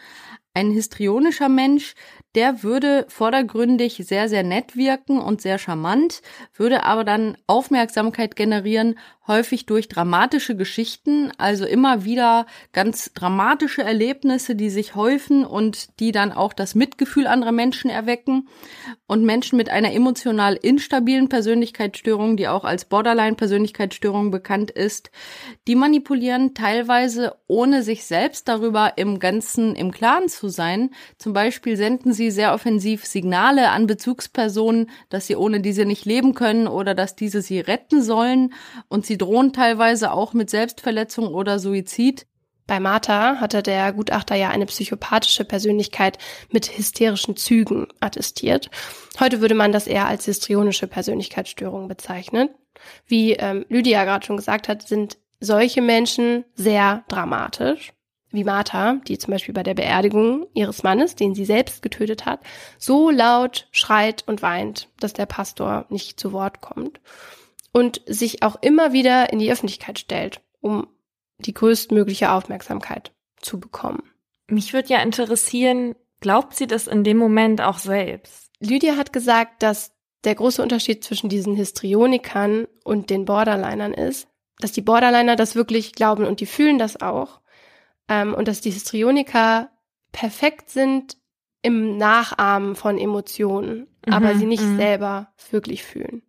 Ein histrionischer Mensch, der würde vordergründig sehr, sehr nett wirken und sehr charmant, würde aber dann Aufmerksamkeit generieren, häufig durch dramatische Geschichten, also immer wieder ganz dramatische Erlebnisse, die sich häufen und die dann auch das Mitgefühl anderer Menschen erwecken. Und Menschen mit einer emotional instabilen Persönlichkeitsstörung, die auch als Borderline-Persönlichkeitsstörung bekannt ist, die manipulieren teilweise ohne sich selbst darüber im Ganzen im Klaren zu sein. Zum Beispiel senden sie sehr offensiv Signale an Bezugspersonen, dass sie ohne diese nicht leben können oder dass diese sie retten sollen und sie Sie drohen teilweise auch mit Selbstverletzung oder Suizid. Bei Martha hatte der Gutachter ja eine psychopathische Persönlichkeit mit hysterischen Zügen attestiert. Heute würde man das eher als histrionische Persönlichkeitsstörung bezeichnen. Wie ähm, Lydia gerade schon gesagt hat, sind solche Menschen sehr dramatisch. Wie Martha, die zum Beispiel bei der Beerdigung ihres Mannes, den sie selbst getötet hat, so laut schreit und weint, dass der Pastor nicht zu Wort kommt und sich auch immer wieder in die Öffentlichkeit stellt, um die größtmögliche Aufmerksamkeit zu bekommen. Mich würde ja interessieren, glaubt sie das in dem Moment auch selbst? Lydia hat gesagt, dass der große Unterschied zwischen diesen Histrionikern und den Borderlinern ist, dass die Borderliner das wirklich glauben und die fühlen das auch. Ähm, und dass die Histrioniker perfekt sind im Nachahmen von Emotionen, mhm, aber sie nicht mhm. selber wirklich fühlen.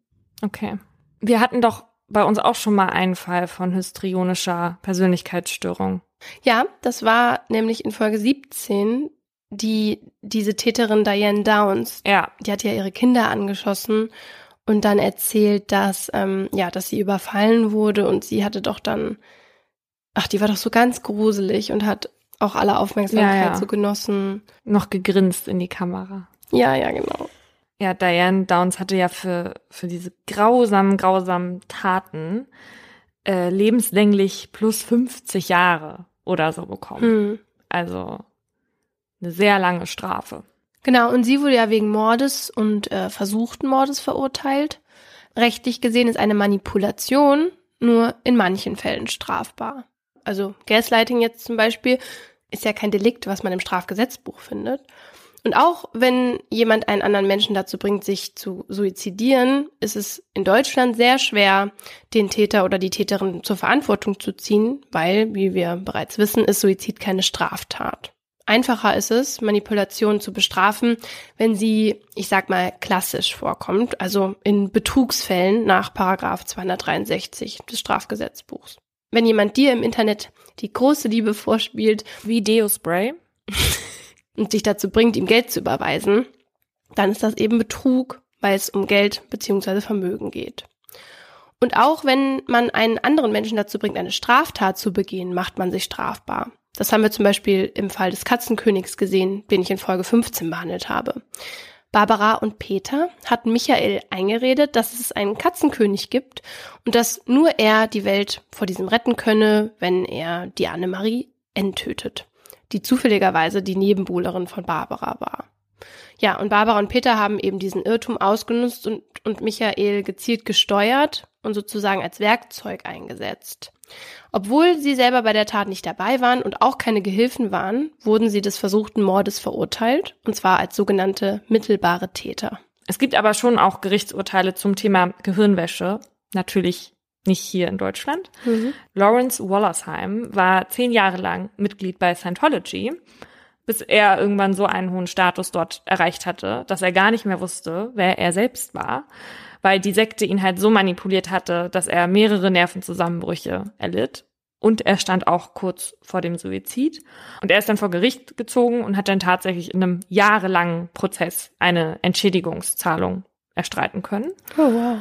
Okay. Wir hatten doch bei uns auch schon mal einen Fall von histrionischer Persönlichkeitsstörung. Ja, das war nämlich in Folge 17 die diese Täterin Diane Downs. Ja. Die hat ja ihre Kinder angeschossen und dann erzählt, dass ähm, ja, dass sie überfallen wurde und sie hatte doch dann, ach, die war doch so ganz gruselig und hat auch alle Aufmerksamkeit ja, ja. so genossen. Noch gegrinst in die Kamera. Ja, ja, genau. Ja, Diane Downs hatte ja für, für diese grausamen, grausamen Taten äh, lebenslänglich plus 50 Jahre oder so bekommen. Hm. Also eine sehr lange Strafe. Genau, und sie wurde ja wegen Mordes und äh, versuchten Mordes verurteilt. Rechtlich gesehen ist eine Manipulation nur in manchen Fällen strafbar. Also Gaslighting jetzt zum Beispiel ist ja kein Delikt, was man im Strafgesetzbuch findet. Und auch wenn jemand einen anderen Menschen dazu bringt, sich zu suizidieren, ist es in Deutschland sehr schwer, den Täter oder die Täterin zur Verantwortung zu ziehen, weil, wie wir bereits wissen, ist Suizid keine Straftat. Einfacher ist es, Manipulation zu bestrafen, wenn sie, ich sag mal, klassisch vorkommt, also in Betrugsfällen nach Paragraph 263 des Strafgesetzbuchs. Wenn jemand dir im Internet die große Liebe vorspielt, wie Deo Spray, und sich dazu bringt, ihm Geld zu überweisen, dann ist das eben Betrug, weil es um Geld bzw. Vermögen geht. Und auch wenn man einen anderen Menschen dazu bringt, eine Straftat zu begehen, macht man sich strafbar. Das haben wir zum Beispiel im Fall des Katzenkönigs gesehen, den ich in Folge 15 behandelt habe. Barbara und Peter hatten Michael eingeredet, dass es einen Katzenkönig gibt und dass nur er die Welt vor diesem retten könne, wenn er die Annemarie enttötet die zufälligerweise die Nebenbuhlerin von Barbara war. Ja, und Barbara und Peter haben eben diesen Irrtum ausgenutzt und, und Michael gezielt gesteuert und sozusagen als Werkzeug eingesetzt. Obwohl sie selber bei der Tat nicht dabei waren und auch keine Gehilfen waren, wurden sie des versuchten Mordes verurteilt, und zwar als sogenannte mittelbare Täter. Es gibt aber schon auch Gerichtsurteile zum Thema Gehirnwäsche. Natürlich nicht hier in Deutschland. Mhm. Lawrence Wallersheim war zehn Jahre lang Mitglied bei Scientology, bis er irgendwann so einen hohen Status dort erreicht hatte, dass er gar nicht mehr wusste, wer er selbst war, weil die Sekte ihn halt so manipuliert hatte, dass er mehrere Nervenzusammenbrüche erlitt. Und er stand auch kurz vor dem Suizid. Und er ist dann vor Gericht gezogen und hat dann tatsächlich in einem jahrelangen Prozess eine Entschädigungszahlung erstreiten können. Oh, wow.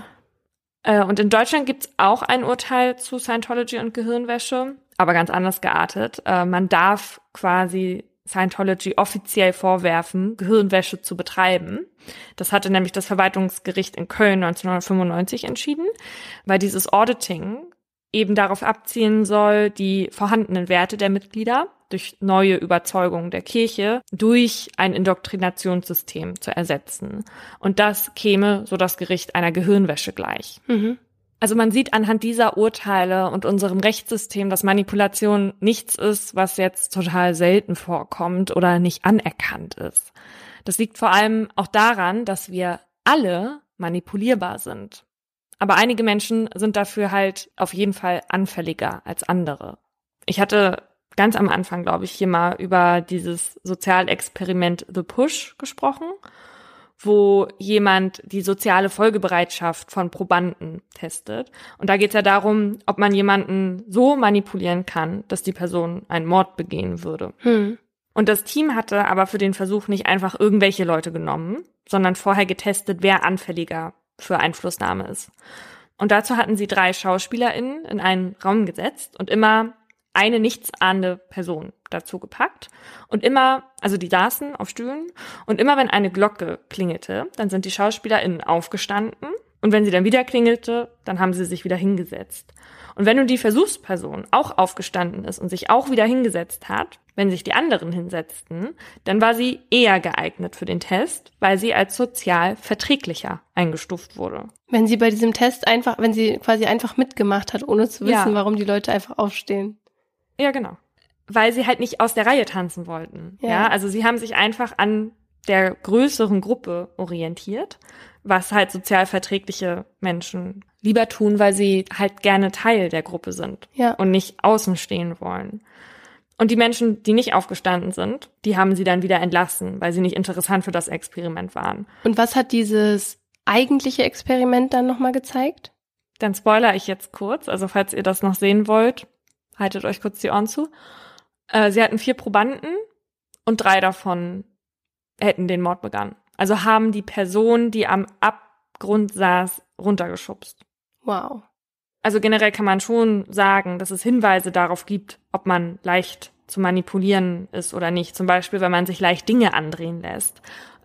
Äh, und in Deutschland gibt's auch ein Urteil zu Scientology und Gehirnwäsche, aber ganz anders geartet. Äh, man darf quasi Scientology offiziell vorwerfen, Gehirnwäsche zu betreiben. Das hatte nämlich das Verwaltungsgericht in Köln 1995 entschieden, weil dieses Auditing eben darauf abzielen soll, die vorhandenen Werte der Mitglieder durch neue Überzeugungen der Kirche durch ein Indoktrinationssystem zu ersetzen. Und das käme, so das Gericht, einer Gehirnwäsche gleich. Mhm. Also man sieht anhand dieser Urteile und unserem Rechtssystem, dass Manipulation nichts ist, was jetzt total selten vorkommt oder nicht anerkannt ist. Das liegt vor allem auch daran, dass wir alle manipulierbar sind. Aber einige Menschen sind dafür halt auf jeden Fall anfälliger als andere. Ich hatte ganz am Anfang, glaube ich, hier mal über dieses Sozialexperiment The Push gesprochen, wo jemand die soziale Folgebereitschaft von Probanden testet. Und da geht es ja darum, ob man jemanden so manipulieren kann, dass die Person einen Mord begehen würde. Hm. Und das Team hatte aber für den Versuch nicht einfach irgendwelche Leute genommen, sondern vorher getestet, wer anfälliger für Einflussnahme ist. Und dazu hatten sie drei SchauspielerInnen in einen Raum gesetzt und immer eine nichtsahnende Person dazu gepackt. Und immer, also die saßen auf Stühlen und immer wenn eine Glocke klingelte, dann sind die SchauspielerInnen aufgestanden und wenn sie dann wieder klingelte, dann haben sie sich wieder hingesetzt. Und wenn nun die Versuchsperson auch aufgestanden ist und sich auch wieder hingesetzt hat, wenn sich die anderen hinsetzten, dann war sie eher geeignet für den Test, weil sie als sozial verträglicher eingestuft wurde. Wenn sie bei diesem Test einfach, wenn sie quasi einfach mitgemacht hat, ohne zu wissen, Ja. warum die Leute einfach aufstehen. Ja, genau. Weil sie halt nicht aus der Reihe tanzen wollten. Ja. Ja, also sie haben sich einfach an der größeren Gruppe orientiert, was halt sozial verträgliche Menschen lieber tun, weil sie halt gerne Teil der Gruppe sind Ja. und nicht außen stehen wollen. Und die Menschen, die nicht aufgestanden sind, die haben sie dann wieder entlassen, weil sie nicht interessant für das Experiment waren. Und was hat dieses eigentliche Experiment dann nochmal gezeigt? Dann spoiler ich jetzt kurz, also falls ihr das noch sehen wollt, haltet euch kurz die Ohren zu. Äh, sie hatten vier Probanden und drei davon hätten den Mord begangen. Also haben die Person, die am Abgrund saß, runtergeschubst. Wow. Also generell kann man schon sagen, dass es Hinweise darauf gibt, ob man leicht zu manipulieren ist oder nicht. Zum Beispiel, wenn man sich leicht Dinge andrehen lässt.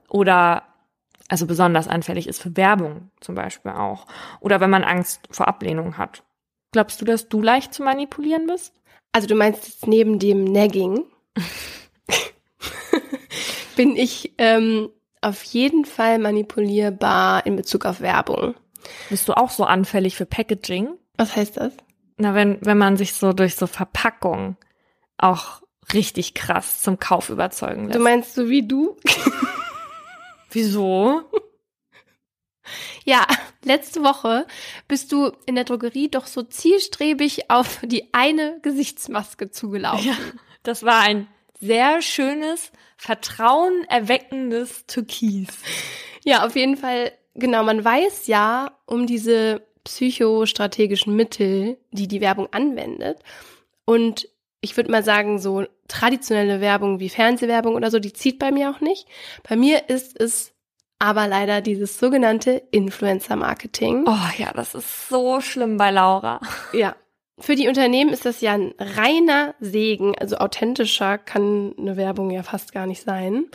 Oder also besonders anfällig ist für Werbung zum Beispiel auch. Oder wenn man Angst vor Ablehnung hat. Glaubst du, dass du leicht zu manipulieren bist? Also du meinst jetzt neben dem Nagging bin ich ähm, auf jeden Fall manipulierbar in Bezug auf Werbung. Bist du auch so anfällig für Packaging? Was heißt das? Na, wenn, wenn man sich so durch so Verpackung auch richtig krass zum Kauf überzeugen lässt. Du meinst so wie du? Wieso? Ja, letzte Woche bist du in der Drogerie doch so zielstrebig auf die eine Gesichtsmaske zugelaufen. Ja, das war ein sehr schönes, vertrauenerweckendes Türkis. Ja, auf jeden Fall, genau, man weiß ja um diese psychostrategischen Mittel, die die Werbung anwendet. Und ich würde mal sagen, so traditionelle Werbung wie Fernsehwerbung oder so, die zieht bei mir auch nicht. Bei mir ist es aber leider dieses sogenannte Influencer-Marketing. Oh ja, das ist so schlimm bei Laura. Ja. Für die Unternehmen ist das ja ein reiner Segen. Also authentischer kann eine Werbung ja fast gar nicht sein.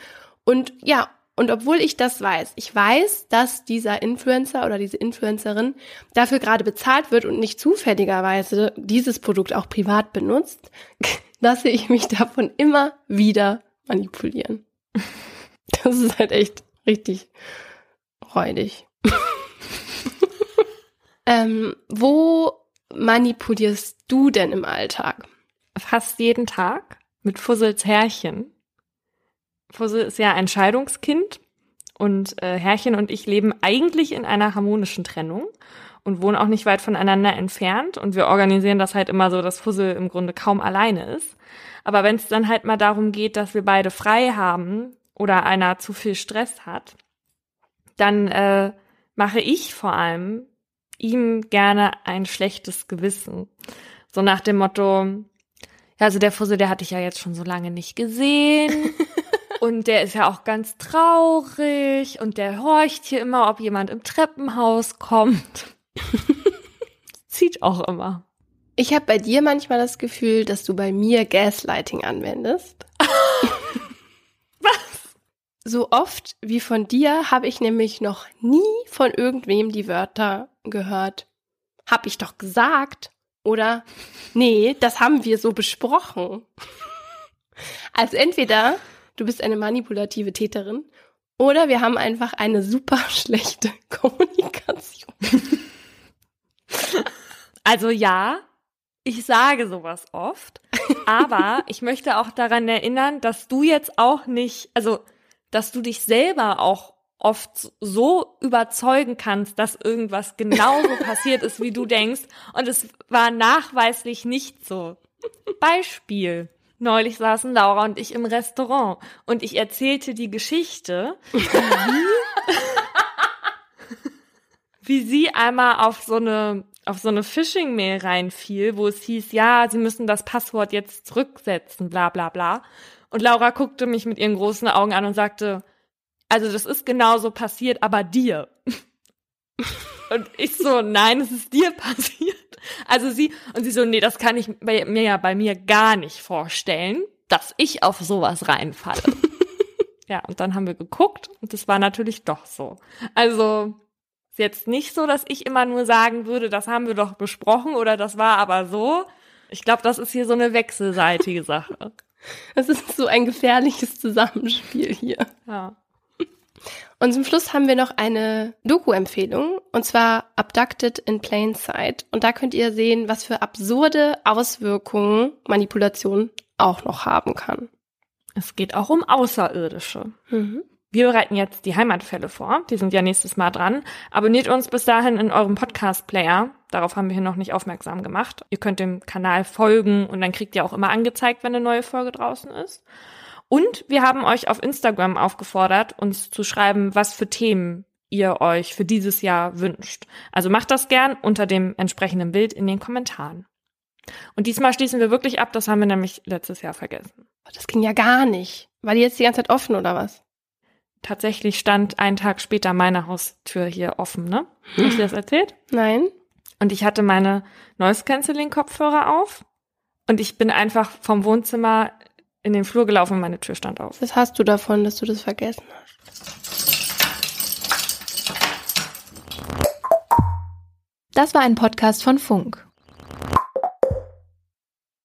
Und ja, und obwohl ich das weiß, ich weiß, dass dieser Influencer oder diese Influencerin dafür gerade bezahlt wird und nicht zufälligerweise dieses Produkt auch privat benutzt, lasse ich mich davon immer wieder manipulieren. Das ist halt echt richtig räudig. ähm, wo manipulierst du denn im Alltag? Fast jeden Tag mit Fussels Herrchen. Fussel ist ja ein Scheidungskind und äh, Herrchen und ich leben eigentlich in einer harmonischen Trennung und wohnen auch nicht weit voneinander entfernt und wir organisieren das halt immer so, dass Fussel im Grunde kaum alleine ist. Aber wenn es dann halt mal darum geht, dass wir beide frei haben oder einer zu viel Stress hat, dann äh, mache ich vor allem ihm gerne ein schlechtes Gewissen. So nach dem Motto, ja, also der Fussel, der hatte ich ja jetzt schon so lange nicht gesehen. und der ist ja auch ganz traurig und der horcht hier immer, ob jemand im Treppenhaus kommt. Zieht auch immer. Ich habe bei dir manchmal das Gefühl, dass du bei mir Gaslighting anwendest. So oft wie von dir habe ich nämlich noch nie von irgendwem die Wörter gehört. Hab ich doch gesagt. Oder nee, das haben wir so besprochen. Also entweder du bist eine manipulative Täterin oder wir haben einfach eine super schlechte Kommunikation. Also ja, ich sage sowas oft, aber ich möchte auch daran erinnern, dass du jetzt auch nicht, also dass du dich selber auch oft so überzeugen kannst, dass irgendwas genauso passiert ist, wie du denkst. Und es war nachweislich nicht so. Beispiel. Neulich saßen Laura und ich im Restaurant und ich erzählte die Geschichte, wie, wie sie einmal auf so eine auf so eine Phishing-Mail reinfiel, wo es hieß, ja, sie müssen das Passwort jetzt zurücksetzen, bla bla bla. Und Laura guckte mich mit ihren großen Augen an und sagte, also das ist genauso passiert, aber dir. Und ich so, nein, es ist dir passiert. Also sie, und sie so, nee, das kann ich bei, mir ja bei mir gar nicht vorstellen, dass ich auf sowas reinfalle. ja, und dann haben wir geguckt und das war natürlich doch so. Also, ist jetzt nicht so, dass ich immer nur sagen würde, das haben wir doch besprochen oder das war aber so. Ich glaube, das ist hier so eine wechselseitige Sache. Das ist so ein gefährliches Zusammenspiel hier. Ja. Und zum Schluss haben wir noch eine Doku-Empfehlung, und zwar Abducted in Plain Sight. Und da könnt ihr sehen, was für absurde Auswirkungen Manipulation auch noch haben kann. Es geht auch um Außerirdische. Mhm. Wir bereiten jetzt die Heimatfälle vor. Die sind ja nächstes Mal dran. Abonniert uns bis dahin in eurem Podcast-Player. Darauf haben wir hier noch nicht aufmerksam gemacht. Ihr könnt dem Kanal folgen und dann kriegt ihr auch immer angezeigt, wenn eine neue Folge draußen ist. Und wir haben euch auf Instagram aufgefordert, uns zu schreiben, was für Themen ihr euch für dieses Jahr wünscht. Also macht das gern unter dem entsprechenden Bild in den Kommentaren. Und diesmal schließen wir wirklich ab, das haben wir nämlich letztes Jahr vergessen. Das ging ja gar nicht. War die jetzt die ganze Zeit offen oder was? Tatsächlich stand einen Tag später meine Haustür hier offen, ne? Habe ich dir das erzählt? Nein? Und ich hatte meine Noise Cancelling Kopfhörer auf und ich bin einfach vom Wohnzimmer in den Flur gelaufen und meine Tür stand auf. Was hast du davon, dass du das vergessen hast? Das war ein Podcast von Funk.